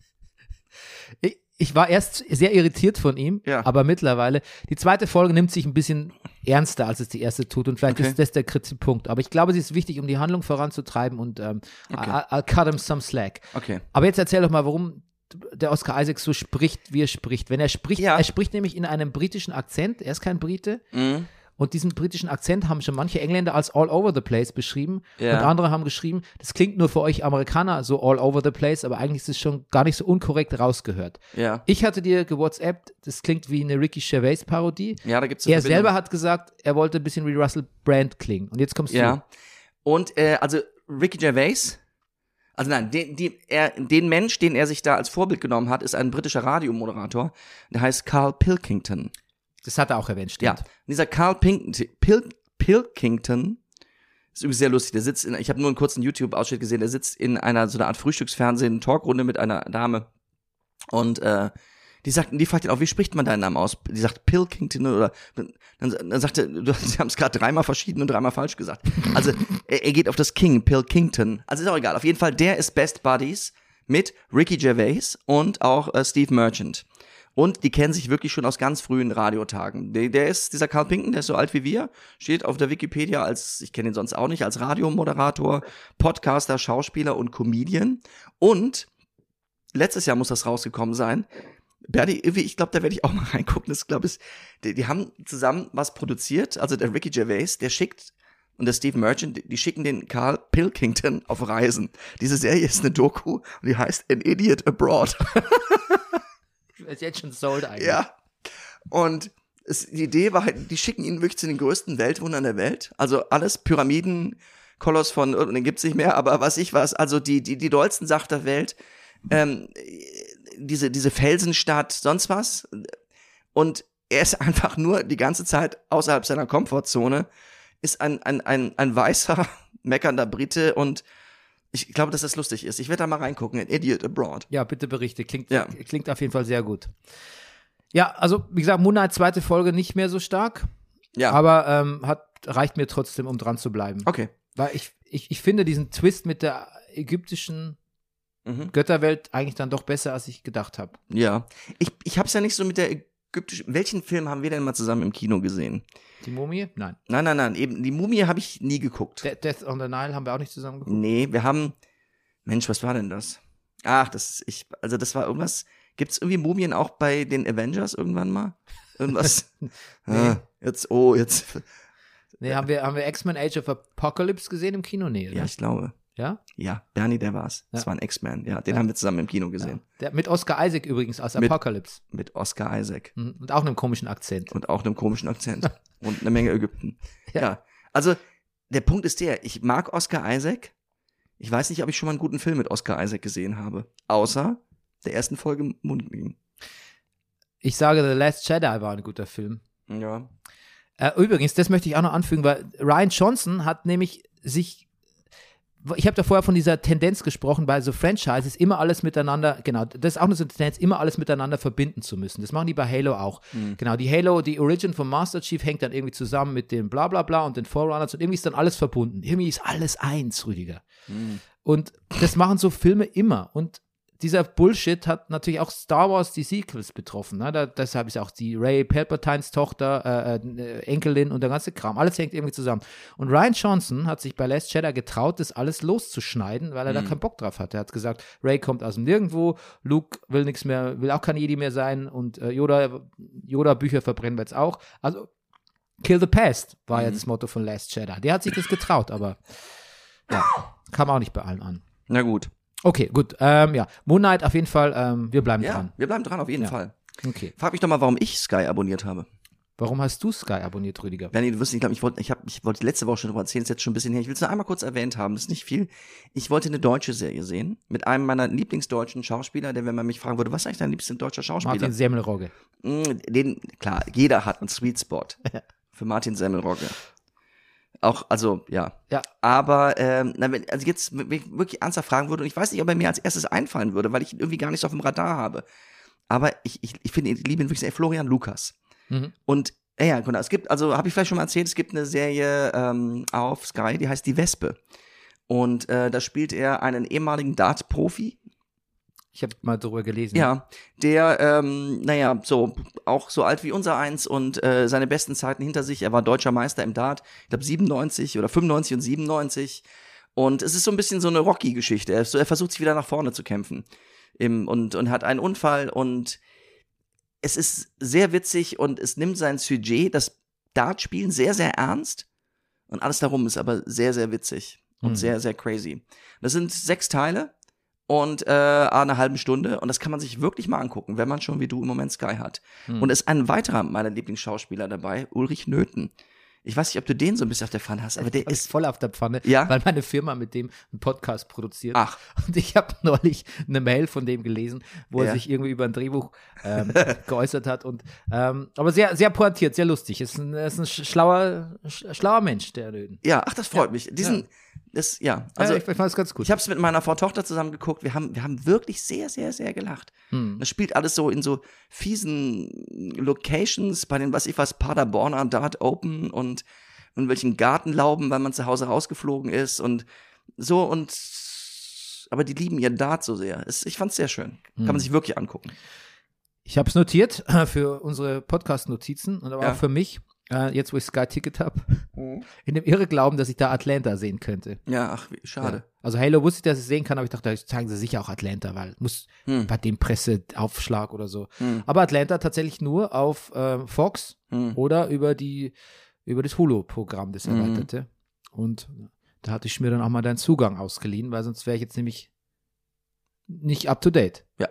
ich, ich war erst sehr irritiert von ihm, Ja. aber mittlerweile, die zweite Folge nimmt sich ein bisschen ernster, als es die erste tut und vielleicht Okay. ist das der Kritikpunkt. Aber ich glaube, sie ist wichtig, um die Handlung voranzutreiben und ähm, Okay. I'll, I'll cut him some slack. Okay. Aber jetzt erzähl doch mal, warum der Oscar Isaac so spricht, wie er spricht. Wenn er spricht, Ja. er spricht nämlich in einem britischen Akzent, er ist kein Brite, Mhm. Und diesen britischen Akzent haben schon manche Engländer als all over the place beschrieben. Ja. Und andere haben geschrieben, das klingt nur für euch Amerikaner so all over the place, aber eigentlich ist es schon gar nicht so unkorrekt rausgehört. Ja. Ich hatte dir gewhatsappt, das klingt wie eine Ricky Gervais-Parodie. Ja, da gibt's Er selber hat gesagt, er wollte ein bisschen wie Russell Brand klingen. Und jetzt kommst du. Ja. Und äh, also Ricky Gervais, also nein, den, die, er, den Mensch, den er sich da als Vorbild genommen hat, ist ein britischer Radiomoderator. Der heißt Carl Pilkington. Das hat er auch erwähnt, Ja. stimmt. Und dieser Carl Pink, Pil, Pilkington ist übrigens sehr lustig. Der sitzt in, ich habe nur einen kurzen YouTube-Ausschnitt gesehen, der sitzt in einer so einer Art Frühstücksfernsehen, Talkrunde mit einer Dame. Und äh, die sagt, die fragt ihn auch, wie spricht man deinen Namen aus? Die sagt Pilkington oder dann, dann sagt er, sie haben es gerade dreimal verschieden und dreimal falsch gesagt. Also er, er geht auf das King, Pilkington. Also ist auch egal. Auf jeden Fall, der ist Best Buddies mit Ricky Gervais und auch äh, Steve Merchant. Und die kennen sich wirklich schon aus ganz frühen Radiotagen. Der, der ist, dieser Carl Pinken, der ist so alt wie wir, steht auf der Wikipedia als, ich kenne ihn sonst auch nicht, als Radiomoderator, Podcaster, Schauspieler und Comedian. Und letztes Jahr muss das rausgekommen sein. Bernie, ich glaube, da werde ich auch mal reingucken. Das glaube ich, die, die haben zusammen was produziert. Also der Ricky Gervais, der schickt und der Steve Merchant, die, die schicken den Carl Pilkington auf Reisen. Diese Serie ist eine Doku und die heißt An Idiot Abroad. Ist jetzt schon sold eigentlich. Ja. Und es, die Idee war halt, die schicken ihn wirklich zu den größten Weltwundern der Welt. Also alles Pyramiden, Koloss von, und den gibt's nicht mehr, aber was ich was, also die, die, die dollsten Sachen der Welt, ähm, diese, diese Felsenstadt, sonst was. Und er ist einfach nur die ganze Zeit außerhalb seiner Komfortzone, ist ein, ein, ein, ein weißer, meckernder Brite und ich glaube, dass das lustig ist. Ich werde da mal reingucken, in Idiot Abroad. Ja, bitte berichte. Klingt, Ja. klingt auf jeden Fall sehr gut. Ja, also wie gesagt, Moon Knight zweite Folge nicht mehr so stark, Ja, aber ähm, hat, reicht mir trotzdem, um dran zu bleiben. okay. Weil ich, ich, ich finde diesen Twist mit der ägyptischen Mhm. Götterwelt eigentlich dann doch besser, als ich gedacht habe. Ja. Ich, ich hab's ja nicht so mit der ägyptischen. Welchen Film haben wir denn mal zusammen im Kino gesehen? Die Mumie? Nein. Nein, nein, nein. Eben, die Mumie habe ich nie geguckt. De Death on the Nile haben wir auch nicht zusammen geguckt. Nee, wir haben. Mensch, was war denn das? Ach, das ich, also das war irgendwas. Gibt's irgendwie Mumien auch bei den Avengers irgendwann mal? Irgendwas? ah, jetzt, oh, jetzt. Nee, haben wir, haben wir X-Men Age of Apocalypse gesehen im Kino? Nee, Ja, oder? ich glaube. Ja? Ja, Bernie, der war's. Das Ja. war ein X-Man. Ja, den Ja. haben wir zusammen im Kino gesehen. Der, mit Oscar Isaac übrigens aus Mit- Apocalypse. Mit Oscar Isaac. Mhm. Und auch einem komischen Akzent. Und auch einem komischen Akzent. und eine Menge Ägypten. Ja. Ja. Also, der Punkt ist der, ich mag Oscar Isaac. Ich weiß nicht, ob ich schon mal einen guten Film mit Oscar Isaac gesehen habe. Außer der ersten Folge Moonbeam. Ich sage, The Last Jedi war ein guter Film. Ja. Äh, übrigens, das möchte ich auch noch anfügen, weil Ryan Johnson hat nämlich sich ich habe da vorher von dieser Tendenz gesprochen, bei so Franchises immer alles miteinander, genau, das ist auch eine so eine Tendenz, immer alles miteinander verbinden zu müssen. Das machen die bei Halo auch. Genau, die Halo, die Origin von Master Chief hängt dann irgendwie zusammen mit dem bla bla bla und den Forerunners und irgendwie ist dann alles verbunden. Irgendwie ist alles eins, Rüdiger. Und das machen so Filme immer. Und dieser Bullshit hat natürlich auch Star Wars die Sequels betroffen. Ne? Da, deshalb ist auch die Ray Palpatines Tochter, äh, äh, Enkelin und der ganze Kram. Alles hängt irgendwie zusammen. Und Ryan Johnson hat sich bei Last Jedi getraut, das alles loszuschneiden, weil er da keinen Bock drauf hat. Er hat gesagt, Ray kommt aus dem Nirgendwo, Luke will nichts mehr, will auch kein Jedi mehr sein und äh, Yoda, Yoda Bücher verbrennen wir jetzt auch. Also Kill the Past war ja das Motto von Last Jedi. Der hat sich das getraut, aber ja, kam auch nicht bei allen an. Na gut. Okay, gut. Ähm, ja, Moon Knight auf jeden Fall, ähm, wir bleiben Ja, dran. wir bleiben dran auf jeden Ja. Fall. Okay. Frag mich doch mal, warum ich Sky abonniert habe. Warum hast du Sky abonniert, Rüdiger? Bernie, du wirst nicht glauben, ich wollte, ich habe, ich wollte letzte Woche schon drüber erzählen, ist jetzt schon ein bisschen her. Ich will es nur einmal kurz erwähnt haben, das ist nicht viel. Ich wollte eine deutsche Serie sehen mit einem meiner Lieblingsdeutschen Schauspieler, der, wenn man mich fragen würde, was ist eigentlich dein liebster deutscher Schauspieler? Martin Semmelrogge. Mm, Den, klar, jeder hat einen Sweet Spot für Martin Semmelrogge. Auch, also, ja. Ja. Aber, ähm, also jetzt, wenn ich wirklich ernsthaft fragen würde, und ich weiß nicht, ob er mir als erstes einfallen würde, weil ich ihn irgendwie gar nicht so auf dem Radar habe. Aber ich, ich, ich finde, ich liebe ihn wirklich sehr, Florian Lukas. Mhm. Und, ja, ja, genau, es gibt, also, habe ich vielleicht schon mal erzählt, es gibt eine Serie ähm, auf Sky, die heißt Die Wespe. Und äh, da spielt er einen ehemaligen Dart-Profi, Ich habe mal darüber gelesen. ja, der, ähm, naja, so auch so alt wie unser eins und äh, seine besten Zeiten hinter sich. Er war deutscher Meister im Dart, ich glaube 97 oder 95 und 97. Und es ist so ein bisschen so eine Rocky-Geschichte. Er, so, er versucht sich wieder nach vorne zu kämpfen. Im, und, und hat einen Unfall und es ist sehr witzig und es nimmt sein Sujet, das Dartspielen, sehr, sehr ernst. Und alles darum ist aber sehr, sehr witzig und Hm. sehr, sehr crazy. Das sind sechs Teile und äh, eine halbe Stunde und das kann man sich wirklich mal angucken, wenn man schon wie du im Moment Sky hat. Hm. Und es ist ein weiterer meiner Lieblingsschauspieler dabei, Ulrich Nöthen. Ich weiß nicht, ob du den so ein bisschen auf der Pfanne hast, aber der ich ist voll auf der Pfanne, Ja? weil meine Firma mit dem einen Podcast produziert. ach Und ich habe neulich eine Mail von dem gelesen, wo er Ja. sich irgendwie über ein Drehbuch ähm, geäußert hat. Und ähm, aber sehr, sehr pointiert, sehr lustig. Ist ein, ist ein sch- schlauer, sch- schlauer Mensch, der Röden. ja, ach das freut Ja, mich. Diesen. Das ja, Also also ich, ich fand es ganz gut. Ich habe es mit meiner Frau Tochter zusammen geguckt. Wir haben, wir haben wirklich sehr, sehr, sehr gelacht. Hm. Das spielt alles so in so fiesen Locations bei den, was ich was, Paderborner Dart Open und irgendwelchen Gartenlauben, weil man zu Hause rausgeflogen ist und so und aber die lieben ihren Dart so sehr. Es, ich fand's sehr schön. Kann man Hm. sich wirklich angucken. Ich habe es notiert äh, für unsere Podcast-Notizen und aber Ja. auch für mich, äh, jetzt wo ich Sky Ticket habe, in dem irre Glauben, dass ich da Atlanta sehen könnte. Ja, ach, schade. Ja. Also Halo wusste ich, dass ich es sehen kann, aber ich dachte, da zeigen sie sicher auch Atlanta, weil muss Hm. bei dem Presseaufschlag oder so. Hm. Aber Atlanta tatsächlich nur auf äh, Fox Hm. oder über die über das Hulu-Programm, das Mhm. erweiterte. Und da hatte ich mir dann auch mal deinen Zugang ausgeliehen, weil sonst wäre ich jetzt nämlich nicht up to date. Ja.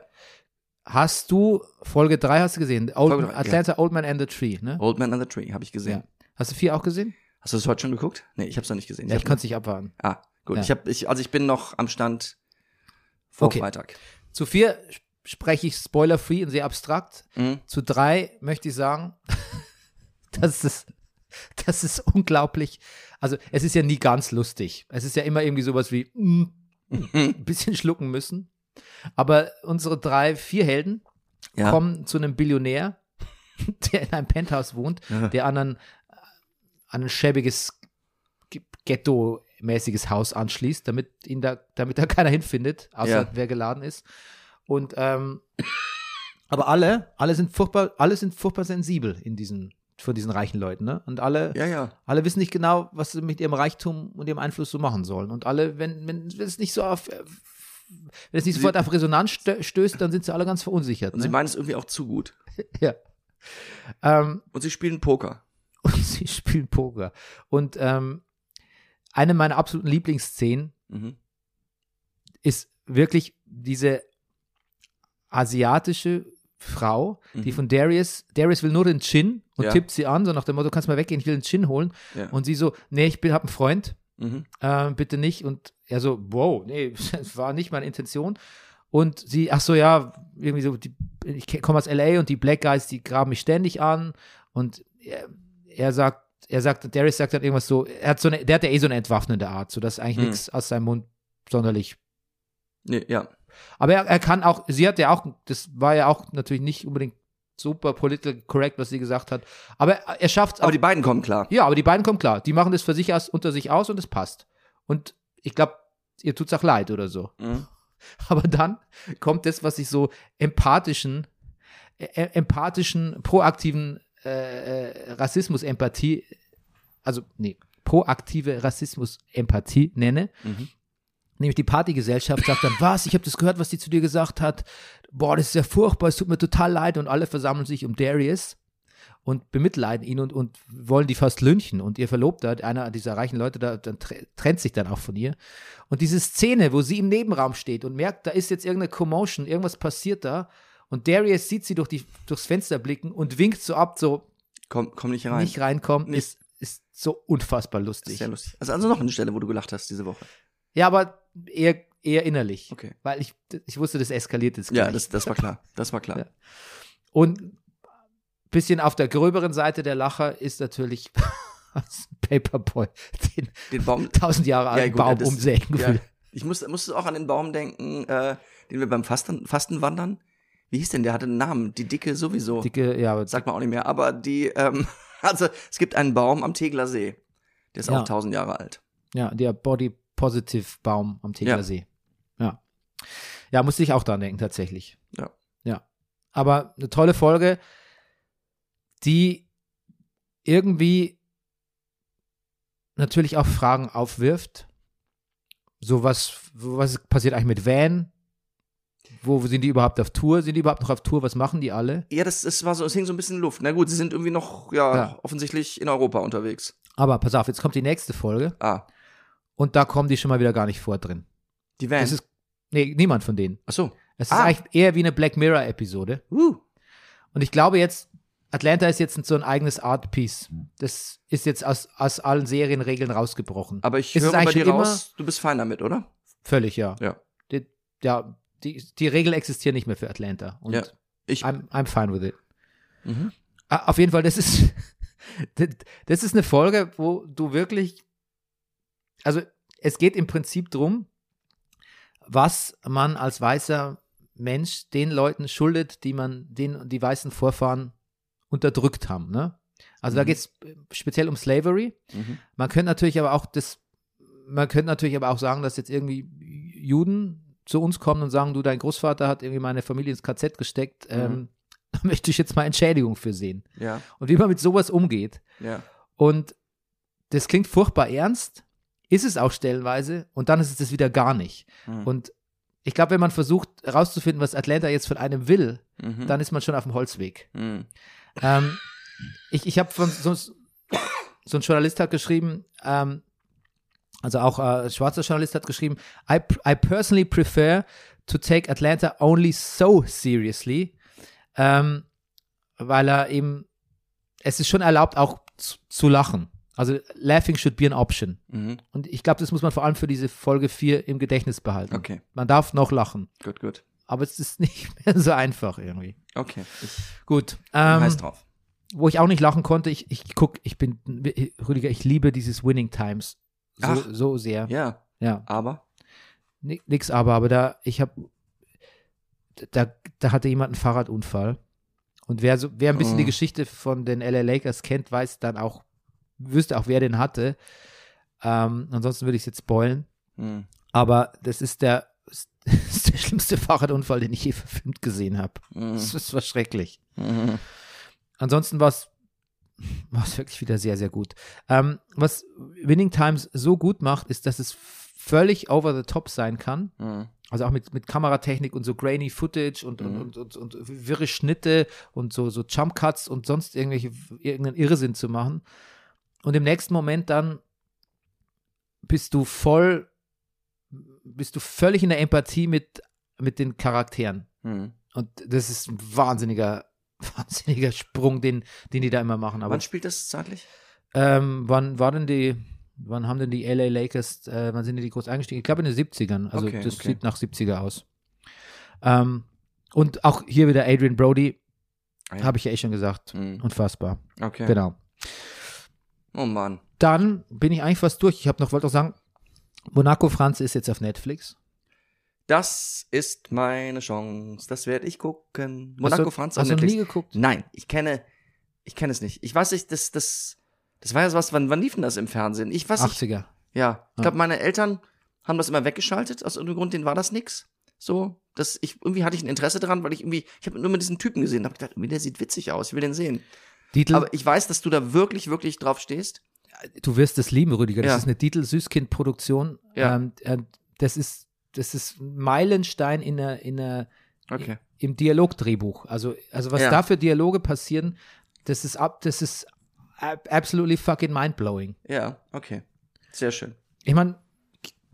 Hast du Folge 3 hast du gesehen? Old, drei, ja. Atlanta Old Man and the Tree, ne? Old Man and the Tree, habe ich gesehen. Ja. Hast du vier auch gesehen? Hast du das heute schon geguckt? Nee, ich habe es noch nicht gesehen. Ja, ich hab- kann es nicht abwarten. Ah, gut. Ja. Ich hab, ich, also ich bin noch am Stand vor Okay. Freitag. Zu vier sp- spreche ich spoiler-free und sehr abstrakt. Mhm. Zu drei möchte ich sagen, das ist, das ist unglaublich. Also es ist ja nie ganz lustig. Es ist ja immer irgendwie sowas wie mm, ein bisschen schlucken müssen. Aber unsere drei, vier Helden Ja. kommen zu einem Billionär, der in einem Penthouse wohnt, Ja. der an ein, an ein schäbiges Ghetto-mäßiges Haus anschließt, damit ihn da, damit da keiner hinfindet, außer Ja. wer geladen ist. Und ähm, aber alle, alle sind furchtbar, alle sind furchtbar sensibel in diesen, von diesen reichen Leuten, ne? Und alle, Ja, ja. alle wissen nicht genau, was sie mit ihrem Reichtum und ihrem Einfluss so machen sollen. Und alle, wenn, wenn, wenn es nicht so auf, äh, wenn es nicht Sie- sofort auf Resonanz stö stößt, dann sind sie alle ganz verunsichert. Und sie Ne? meinen es irgendwie auch zu gut. Ja. Ähm, Und sie spielen Poker. und sie spielen Poker. Und ähm, eine meiner absoluten Lieblingsszenen Mhm. ist wirklich diese asiatische Frau, die Mhm. von Darius, Darius will nur den Gin und Ja. tippt sie an, so nach dem Motto, kannst mal weggehen, ich will den Gin holen. Ja. Und sie so, nee, ich bin, hab einen Freund, Mhm. äh, bitte nicht. Und er so, wow, nee, das war nicht meine Intention. Und sie, ach so, ja, irgendwie so, die, ich komme aus LA und die Black Guys, die graben mich ständig an. Und er, er sagt, er sagt, Darius sagt dann irgendwas so, er hat so eine, der hat ja eh so eine entwaffnende Art, so dass eigentlich Hm. nichts aus seinem Mund sonderlich. Nee, ja. Aber er, er kann auch, sie hat ja auch, das war ja auch natürlich nicht unbedingt super political correct, was sie gesagt hat. Aber er, schafft es Aber die beiden kommen klar. ja, aber die beiden kommen klar. Die machen das für sich aus, unter sich aus und es passt. Und ich glaube, ihr tut's auch leid oder so. Mhm. Aber dann kommt das, was ich so empathischen, äh, empathischen, proaktiven äh, äh, Rassismus-Empathie, also nee, proaktive Rassismus-Empathie nenne. Mhm. Nämlich die Partygesellschaft sagt dann, was, ich habe das gehört, was die zu dir gesagt hat. Boah, das ist ja furchtbar, es tut mir total leid. Und alle versammeln sich um Darius und bemitleiden ihn und, und wollen die fast lynchen. Und ihr Verlobter, einer dieser reichen Leute, da, dann tre- trennt sich dann auch von ihr. Und diese Szene, wo sie im Nebenraum steht und merkt, da ist jetzt irgendeine Commotion, irgendwas passiert da. Und Darius sieht sie durch die, durchs Fenster blicken und winkt so ab, so Komm, komm nicht rein. nicht reinkommt, Nicht. ist, ist so unfassbar lustig. sehr lustig. Also, also noch eine Stelle, wo du gelacht hast diese Woche. Ja, aber eher, eher innerlich. Okay. Weil ich, ich wusste, das eskaliert jetzt Ja, das, das war klar. Das war klar. Ja. Und bisschen auf der gröberen Seite der Lacher ist natürlich Paperboy, den Den Baum. tausend Jahre alten gut, ja, Baum das- umsägen Ja. will. Ich musste, musste auch an den Baum denken, äh, den wir beim Fasten, wandern. Wie hieß denn? Der hatte einen Namen. Die Dicke sowieso. Dicke, ja, aber Sagt man auch nicht mehr. Aber die, ähm, also es gibt einen Baum am Tegler See. Der ist Ja. auch tausend Jahre alt. ja, der Body Positive Baum am Tegeler See. Ja. Ja, musste ich auch dran denken, tatsächlich. Ja. Ja. Aber eine tolle Folge, die irgendwie natürlich auch Fragen aufwirft. So was, was passiert eigentlich mit Van? Wo sind die überhaupt auf Tour? Sind die überhaupt noch auf Tour? Was machen die alle? Ja, das, das war so, es hing so ein bisschen Luft. Na gut, sie sind irgendwie noch, ja, Ja. offensichtlich in Europa unterwegs. Aber pass auf, jetzt kommt die nächste Folge Ah, und da kommen die schon mal wieder gar nicht vor drin. die Van. Es ist, nee, niemand von denen. Ach so. Es ist Ah. eigentlich eher wie eine Black Mirror-Episode. Uh. Und ich glaube jetzt, Atlanta ist jetzt so ein eigenes Art-Piece. Das ist jetzt aus, aus allen Serienregeln rausgebrochen. Aber ich höre bei dir raus, du bist fein damit, oder? Völlig, ja. Ja. Die, ja, die, die Regeln existieren nicht mehr für Atlanta. Und Ja. Ich, I'm, I'm fine with it. mhm. Ah, Auf jeden Fall, das ist, das ist eine Folge, wo du wirklich, also es geht im Prinzip drum, was man als weißer Mensch den Leuten schuldet, die man, den die weißen Vorfahren unterdrückt haben. Ne? Also da Mhm. geht es speziell um Slavery. Mhm. Man könnte natürlich aber auch das, man könnte natürlich aber auch sagen, dass jetzt irgendwie Juden zu uns kommen und sagen, du, dein Großvater hat irgendwie meine Familie ins KZ gesteckt, ähm, da möchte ich jetzt mal Entschädigung für sehen. Ja, Und wie man mit sowas umgeht. ja. Und das klingt furchtbar ernst, ist es auch stellenweise, und dann ist es das wieder gar nicht. Mhm. Und ich glaube, wenn man versucht herauszufinden, was Atlanta jetzt von einem will, Mhm. dann ist man schon auf dem Holzweg. Mhm. Ähm, ich ich habe von so, so ein Journalist hat geschrieben, ähm, also auch äh, ein schwarzer Journalist hat geschrieben, I, I personally prefer to take Atlanta only so seriously, ähm, weil er eben, es ist schon erlaubt, auch zu, zu lachen. Also laughing should be an option. Mhm. Und ich glaube, das muss man vor allem für diese Folge 4 im Gedächtnis behalten. Okay, Man darf noch lachen, gut, gut. Aber es ist nicht mehr so einfach irgendwie. Okay, Gut. Ähm, heiß drauf. wo ich auch nicht lachen konnte, ich, ich guck, ich bin, Rüdiger, ich liebe dieses Winning Times so, Ach. so sehr. Ja, Ja, aber Ni- nix aber, aber da, ich habe, da, da hatte jemand einen Fahrradunfall. Und wer, so, wer ein bisschen Oh. die Geschichte von den LA Lakers kennt, weiß dann auch, wüsste auch, wer den hatte. Ähm, ansonsten würde ich es jetzt spoilen. hm. Aber das ist der, das ist der schlimmste Fahrradunfall, den ich je verfilmt gesehen habe. Mhm. Das, das war schrecklich. Mhm. Ansonsten war es wirklich wieder sehr, sehr gut. Ähm, was Winning Times so gut macht, ist, dass es völlig over the top sein kann. Mhm. Also auch mit, mit Kameratechnik und so grainy Footage und, Mhm. und, und, und, und wirre Schnitte und so, so Jump Cuts und sonst irgendwelche, irgendeinen Irrsinn zu machen. Und im nächsten Moment dann bist du voll, bist du völlig in der Empathie mit, mit den Charakteren. Mhm. Und das ist ein wahnsinniger, wahnsinniger Sprung, den, den die da immer machen. Aber Wann spielt das zeitlich? ähm, wann war denn die, wann haben denn die LA Lakers, äh, wann sind denn die groß eingestiegen? Ich glaube in den 70ern. Also Okay, das okay. sieht nach 70er aus. Ähm, und auch hier wieder Adrian Brody, Ah ja. habe ich ja eh schon gesagt. Mhm. Unfassbar. Okay. Genau. Oh Mann. Dann bin ich eigentlich fast durch. Ich habe noch, wollte auch sagen, Monaco Franz ist jetzt auf Netflix. Das ist meine Chance. Das werde ich gucken. Monaco hast du, Franz auf Hast du noch Netflix. nie geguckt? Nein, ich kenne, ich kenne es nicht. Ich weiß nicht, das, das, das war ja sowas, wann, wann lief denn das im Fernsehen? Ich weiß nicht. 80er. Ja, ich Ja. glaube, meine Eltern haben das immer weggeschaltet. Aus irgendeinem Grund, denen war das nix. So, das, ich, irgendwie hatte ich ein Interesse daran, weil ich irgendwie, ich habe nur mit diesen Typen gesehen, habe gedacht, irgendwie, der sieht witzig aus, ich will den sehen. Dietl, Aber ich weiß, dass du da wirklich, wirklich drauf stehst. Du wirst es lieben, Rüdiger. Das Ja. ist eine Dietl-Süßkind-Produktion. Ja. Ähm, äh, das ist, das ist ein Meilenstein in der, in der, Okay. im Dialogdrehbuch. Also, also was Ja. da für Dialoge passieren, das ist ab, das ist ab, absolutely fucking mindblowing. Ja, okay. Sehr schön. Ich meine,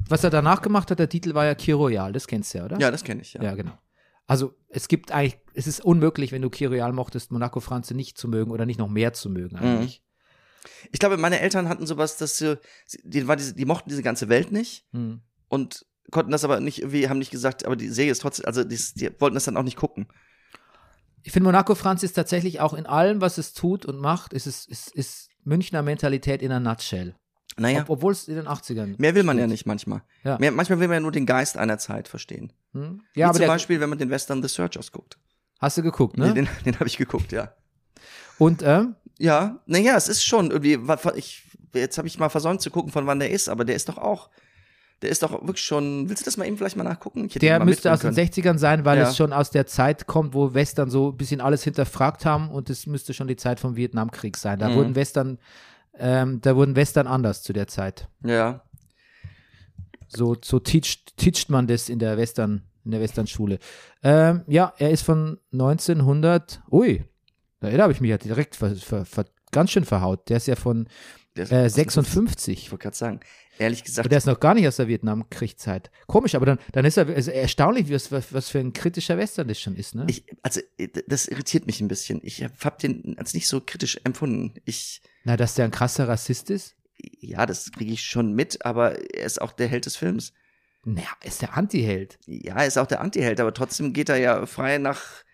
was er danach gemacht hat, der Titel war ja Kir Royal, das kennst du ja, oder? Ja, das kenne ich, ja. Ja, genau. Also es gibt eigentlich, es ist unmöglich, wenn du Kir Royal mochtest, Monaco Franze nicht zu mögen oder nicht noch mehr zu mögen Mhm. Ich glaube, meine Eltern hatten sowas, dass sie, die, war diese, die mochten diese ganze Welt nicht Hm. und konnten das aber nicht irgendwie, haben nicht gesagt, aber die Serie ist trotzdem, also die, die wollten das dann auch nicht gucken. Ich finde, Monaco Franz ist tatsächlich auch in allem, was es tut und macht, ist es ist, ist Münchner Mentalität in einer Nutshell. Naja, Ob, obwohl es in den 80ern. mehr will man ja spielt. nicht manchmal. Ja. Mehr, manchmal will man ja nur den Geist einer Zeit verstehen. Hm? Wie Ja, aber zum Beispiel, wenn man den Western The Searchers guckt. hast du geguckt, ne? Den, den habe ich geguckt, ja. Und ähm, Ja, naja, es ist schon irgendwie, ich, jetzt habe ich mal versäumt zu gucken, von wann der ist, aber der ist doch auch, der ist doch wirklich schon, willst du das mal eben vielleicht mal nachgucken? Der mal müsste aus den können. 60ern sein, weil Ja. es schon aus der Zeit kommt, wo Western so ein bisschen alles hinterfragt haben und es müsste schon die Zeit vom Vietnamkrieg sein. Da Mhm. wurden Western, ähm, da wurden Western anders zu der Zeit. Ja, So, so teacht, teacht man das in der Western, in der Westernschule. Ähm, ja, er ist von 1900, ui, da, da habe ich mich ja direkt ver, ver, ver, ganz schön verhaut. Der ist ja von ist äh, aus den 56. Ich wollte gerade sagen, ehrlich gesagt, Aber der ist noch gar nicht aus der Vietnamkriegszeit. Komisch, aber dann, dann ist er ist erstaunlich, was, was, was für ein kritischer Western das schon ist, ne? ich, also äh, das irritiert mich ein bisschen. Ich habe den als nicht so kritisch empfunden. Ich, Na, dass der ein krasser Rassist ist? ja, das kriege ich schon mit, aber er ist auch der Held des Films. Naja, ist der Anti-Held. Ja, er ist auch der Anti-Held, aber trotzdem geht er ja frei nach.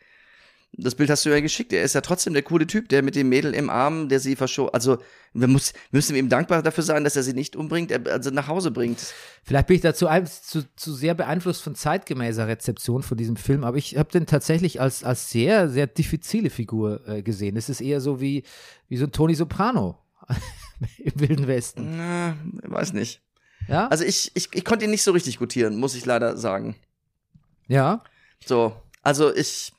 Das Bild hast du ja geschickt. Er ist ja trotzdem der coole Typ, der mit dem Mädel im Arm, der sie verschont. Also, wir muss, müssen ihm dankbar dafür sein, dass er sie nicht umbringt, er, also nach Hause bringt. Vielleicht bin ich dazu ein, zu, zu sehr beeinflusst von zeitgemäßer Rezeption von diesem Film, aber ich habe den tatsächlich als, als sehr, sehr diffizile Figur äh, gesehen. Es ist eher so wie, wie so ein Tony Soprano im Wilden Westen. Na, weiß nicht. Ja? Also, ich, ich, ich konnte ihn nicht so richtig gutieren, muss ich leider sagen. ja. So, also ich,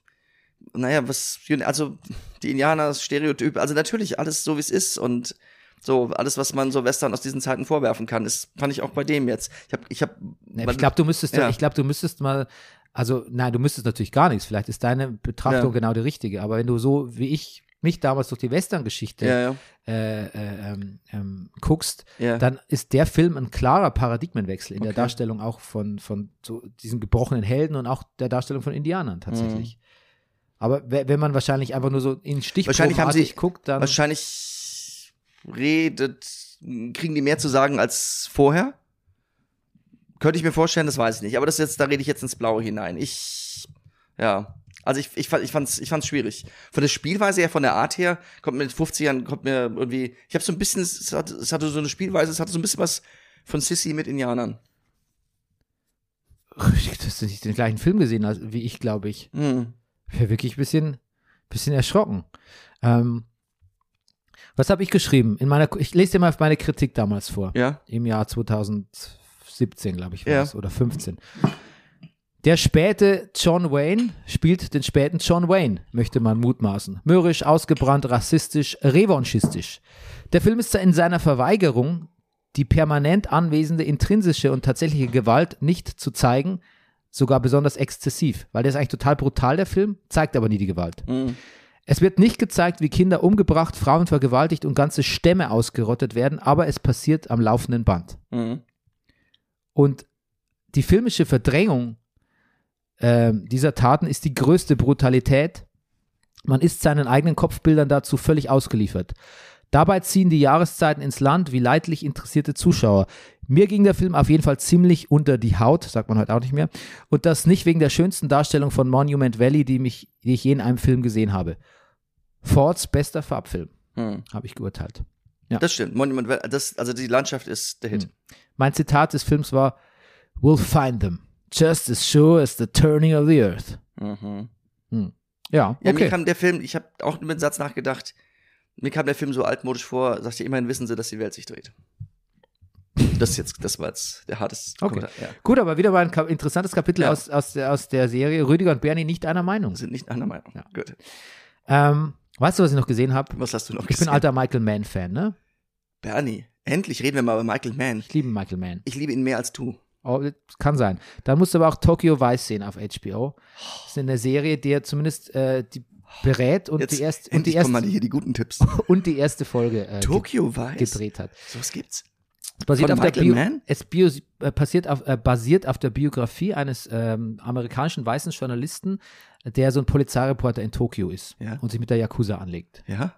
naja, was, also die Indianer, Stereotyp, also natürlich alles so, wie es ist und so, alles, was man so Western aus diesen Zeiten vorwerfen kann, ist, fand ich auch bei dem jetzt. Ich habe, ich habe, Ne, Ich glaube, du müsstest, Ja. ich glaube, du müsstest mal, also nein, du müsstest natürlich gar nichts. Vielleicht ist deine Betrachtung Ja. genau die richtige. Aber wenn du so wie ich mich damals durch die Western-Geschichte Ja, ja. äh, äh, ähm, ähm, guckst, Ja. dann ist der Film ein klarer Paradigmenwechsel in der Okay. Darstellung auch von, von so diesen gebrochenen Helden und auch der Darstellung von Indianern tatsächlich. Aber we- wenn man wahrscheinlich einfach nur so in Mhm. Stichprobenartig guckt, dann Wahrscheinlich redet, kriegen die mehr zu sagen als vorher. Könnte ich mir vorstellen, das weiß ich nicht. Aber das jetzt, da rede ich jetzt ins Blaue hinein. Ich, ja. Also ich, ich, fand- ich fand's, ich fand's schwierig. Von der Spielweise her, von der Art her, kommt mir in den 50ern, kommt mir irgendwie, ich habe so ein bisschen, es hatte, es hatte so eine Spielweise, es hatte so ein bisschen was von Sissy mit Indianern. Du hast nicht den gleichen Film gesehen als, wie ich, glaube ich. Hm. Ich wäre wirklich ein bisschen, bisschen erschrocken. Ähm, was habe ich geschrieben? In meiner, ich lese dir mal meine Kritik damals vor. Ja? Im Jahr 2017, glaube ich, war Ja. es, oder 15. Der späte John Wayne spielt den späten John Wayne, möchte man mutmaßen. Mürrisch, ausgebrannt, rassistisch, revanchistisch. Der Film ist in seiner Verweigerung, die permanent anwesende intrinsische und tatsächliche Gewalt nicht zu zeigen, sogar besonders exzessiv, weil der ist eigentlich total brutal, der Film, zeigt aber nie die Gewalt. Hm. Es wird nicht gezeigt, wie Kinder umgebracht, Frauen vergewaltigt und ganze Stämme ausgerottet werden, aber es passiert am laufenden Band. Hm. Und die filmische Verdrängung ähm, dieser Taten ist die größte Brutalität. Man ist seinen eigenen Kopfbildern dazu völlig ausgeliefert. Dabei ziehen die Jahreszeiten ins Land wie leidlich interessierte Zuschauer. Mir ging der Film auf jeden Fall ziemlich unter die Haut, sagt man heute auch nicht mehr. Und das nicht wegen der schönsten Darstellung von Monument Valley, die, mich, die ich je in einem Film gesehen habe. Fords bester Farbfilm, Hm. habe ich geurteilt. Das stimmt. Monument, Valley, das, also die Landschaft ist der Hit. Hm. Mein Zitat des Films war: We'll find them, just as sure as the turning of the earth. Mhm. Ja, Ja, mir okay. kam der Film, ich habe auch über den Satz nachgedacht, mir kam der Film so altmodisch vor, sagte immerhin wissen sie, dass die Welt sich dreht. Das jetzt, das war jetzt der harteste Okay. Ja. Gut, aber wieder mal ein interessantes Kapitel Ja. aus, aus, der, aus der Serie. Rüdiger und Bernie nicht einer Meinung. Sind nicht einer Meinung. Ja. Gut. Ähm, weißt du, was ich noch gesehen habe? Was hast du noch Ich bin gesehen? alter Michael Mann-Fan, ne? Endlich endlich reden wir mal über Michael Mann. Ich liebe Michael Mann. Ich liebe ihn mehr als du. Oh, das kann sein. Dann musst du aber auch Tokyo Vice sehen auf HBO. Das ist eine Serie, die zumindest äh, die berät und Jetzt die, erst, und, die kommen erste, mal hier die guten Tipps. und die erste Folge äh, Tokyo Vice. gedreht hat. Sowas gibt's. Es basiert, auf der Michael Bio, Mann? es bio, äh, passiert auf, äh, basiert auf der Biografie eines ähm, amerikanischen weißen Journalisten, der so ein Polizeireporter in Tokio ist Ja. und sich mit der Yakuza anlegt. Ja?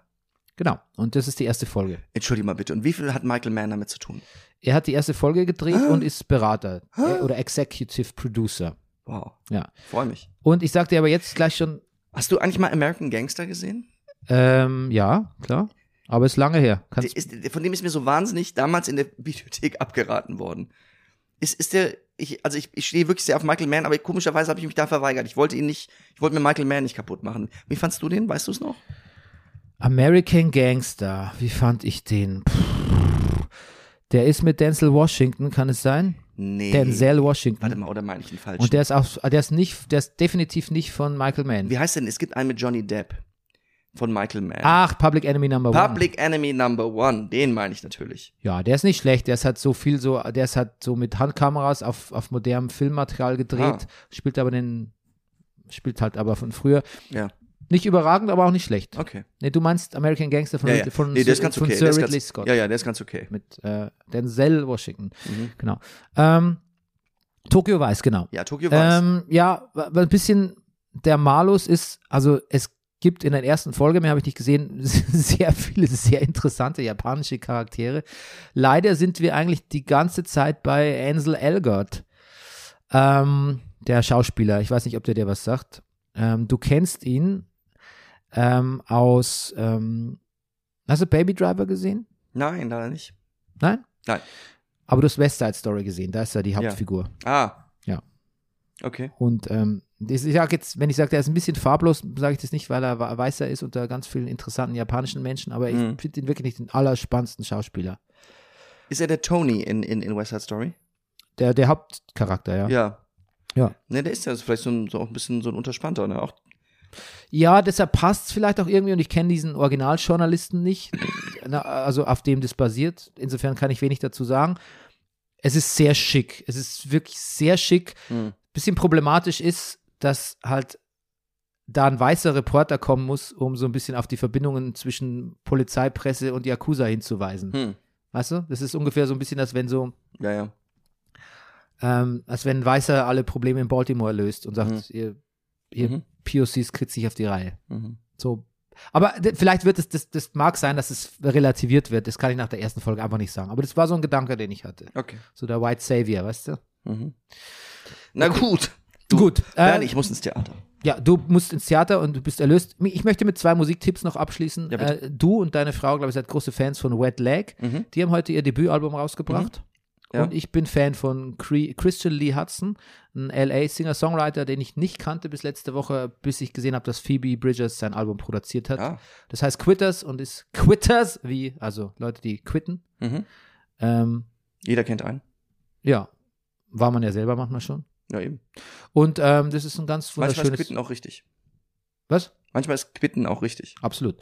Genau. Und das ist die erste Folge. Entschuldige mal bitte. Und wie viel hat Michael Mann damit zu tun? Er hat die erste Folge gedreht Ah. und ist Berater äh, oder Executive Producer. Wow. Ja. Freue mich. Und ich sag dir aber jetzt gleich schon, Hast du eigentlich mal American Gangster gesehen? ähm, ja, klar. Aber ist lange her. Ist, von dem ist mir so wahnsinnig damals in der Bibliothek abgeraten worden. Ist, ist der, ich, also ich, ich stehe wirklich sehr auf Michael Mann, aber komischerweise habe ich mich da verweigert. Ich wollte ihn nicht, ich wollte mir Michael Mann nicht kaputt machen. Wie fandst du den? Weißt du es noch? American Gangster, wie fand ich den? Puh. Der ist mit Denzel Washington, kann es sein? Nee. Denzel Washington. Warte mal, oder meine ich den falschen? Und der ist auch, der ist nicht, der ist definitiv nicht von Michael Mann. Wie heißt denn? Es gibt einen mit Johnny Depp von Michael Mann. Ach, Public Enemy Number One. Public Enemy Number One, den meine ich natürlich. Ja, der ist nicht schlecht. Der ist halt so viel so, der ist halt so mit Handkameras auf, auf modernem Filmmaterial gedreht, Ah. spielt aber den, spielt halt aber von früher. Ja, Nicht überragend, aber auch nicht schlecht. okay. Nee, du meinst American Gangster von, Ja, ja. von, nee, der ist ganz von okay. Sir Ridley ganz, Scott Ja, ja, der ist ganz okay. mit äh, Denzel Washington. Mhm. Genau. Ähm, Tokyo Vice, genau. Ja, Tokyo Vice. Ähm, ja, ein bisschen der Malus ist, also es gibt in der ersten Folge, mehr habe ich nicht gesehen, sehr viele sehr interessante japanische Charaktere. Leider sind wir eigentlich die ganze Zeit bei Ansel Elgort, ähm, der Schauspieler. Ich weiß nicht, ob der dir was sagt. Ähm, du kennst ihn ähm, aus, ähm, hast du Baby Driver gesehen? Nein, leider nicht. Nein? Nein. Aber du hast West Side Story gesehen, da ist er die Hauptfigur. Ah. Ja. Okay. Und ähm, ich sage jetzt, wenn ich sage, der ist ein bisschen farblos, sage ich das nicht, weil er weißer ist unter ganz vielen interessanten japanischen Menschen, aber Mhm. ich finde ihn wirklich nicht den allerspannendsten Schauspieler. Ist er der Tony in, in, in West Side Story? Der, der Hauptcharakter, ja. ja. Ja. Ja. Ne, der ist ja vielleicht so, ein, so auch ein bisschen so ein Unterspannter, ne? Auch, deshalb passt es vielleicht auch irgendwie und ich kenne diesen Originaljournalisten nicht, also auf dem das basiert. Insofern kann ich wenig dazu sagen. Es ist sehr schick. Es ist wirklich sehr schick. hm. bisschen problematisch ist, dass halt da ein weißer Reporter kommen muss, um so ein bisschen auf die Verbindungen zwischen Polizei, Presse und Yakuza hinzuweisen. Hm. Weißt du? Das ist ungefähr so ein bisschen, als wenn so, Ja, ja. ähm, als wenn ein Weißer alle Probleme in Baltimore löst und sagt, Mhm. ihr, ihr Mhm. POCs kriegt sich auf die Reihe. Mhm. So. Aber vielleicht wird es, das, das mag sein, dass es relativiert wird. Das kann ich nach der ersten Folge einfach nicht sagen. Aber das war so ein Gedanke, den ich hatte. Okay. So der White Savior, weißt du? Mhm. Na gut. Du, Gut, äh, Bernie, ich muss ins Theater. Ja, du musst ins Theater und du bist erlöst. Ich möchte mit zwei Musiktipps noch abschließen. Ja, äh, du und deine Frau, glaube ich, seid große Fans von Wet Leg. Mhm. Die haben heute ihr Debütalbum rausgebracht. Ja. Und ich bin Fan von Christian Lee Hudson, ein LA-Singer-Songwriter, den ich nicht kannte bis letzte Woche, bis ich gesehen habe, dass Phoebe Bridgers sein Album produziert hat. Ah. Das heißt Quitters und ist Quitters, wie, also Leute, die quitten. Mhm. Ähm, Jeder kennt einen. ja, war man ja selber manchmal schon. Ja, eben. Und ähm, das ist ein ganz Manchmal ist wunderschönes. Quitten auch richtig. Was? Manchmal ist Quitten auch richtig. Absolut.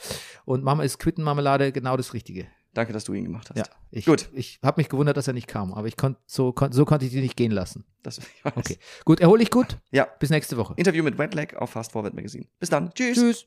Und Mama ist Quittenmarmelade genau das Richtige. Danke, dass du ihn gemacht hast. Ja, ich, Gut. Ich habe mich gewundert, dass er nicht kam, aber ich konnt, so, kon, so konnte ich die nicht gehen lassen. Das. Okay. Gut, erhol dich gut. Ja. Bis nächste Woche. Interview mit Wetlag auf Fast Forward Magazine. Bis dann. Tschüss. Tschüss.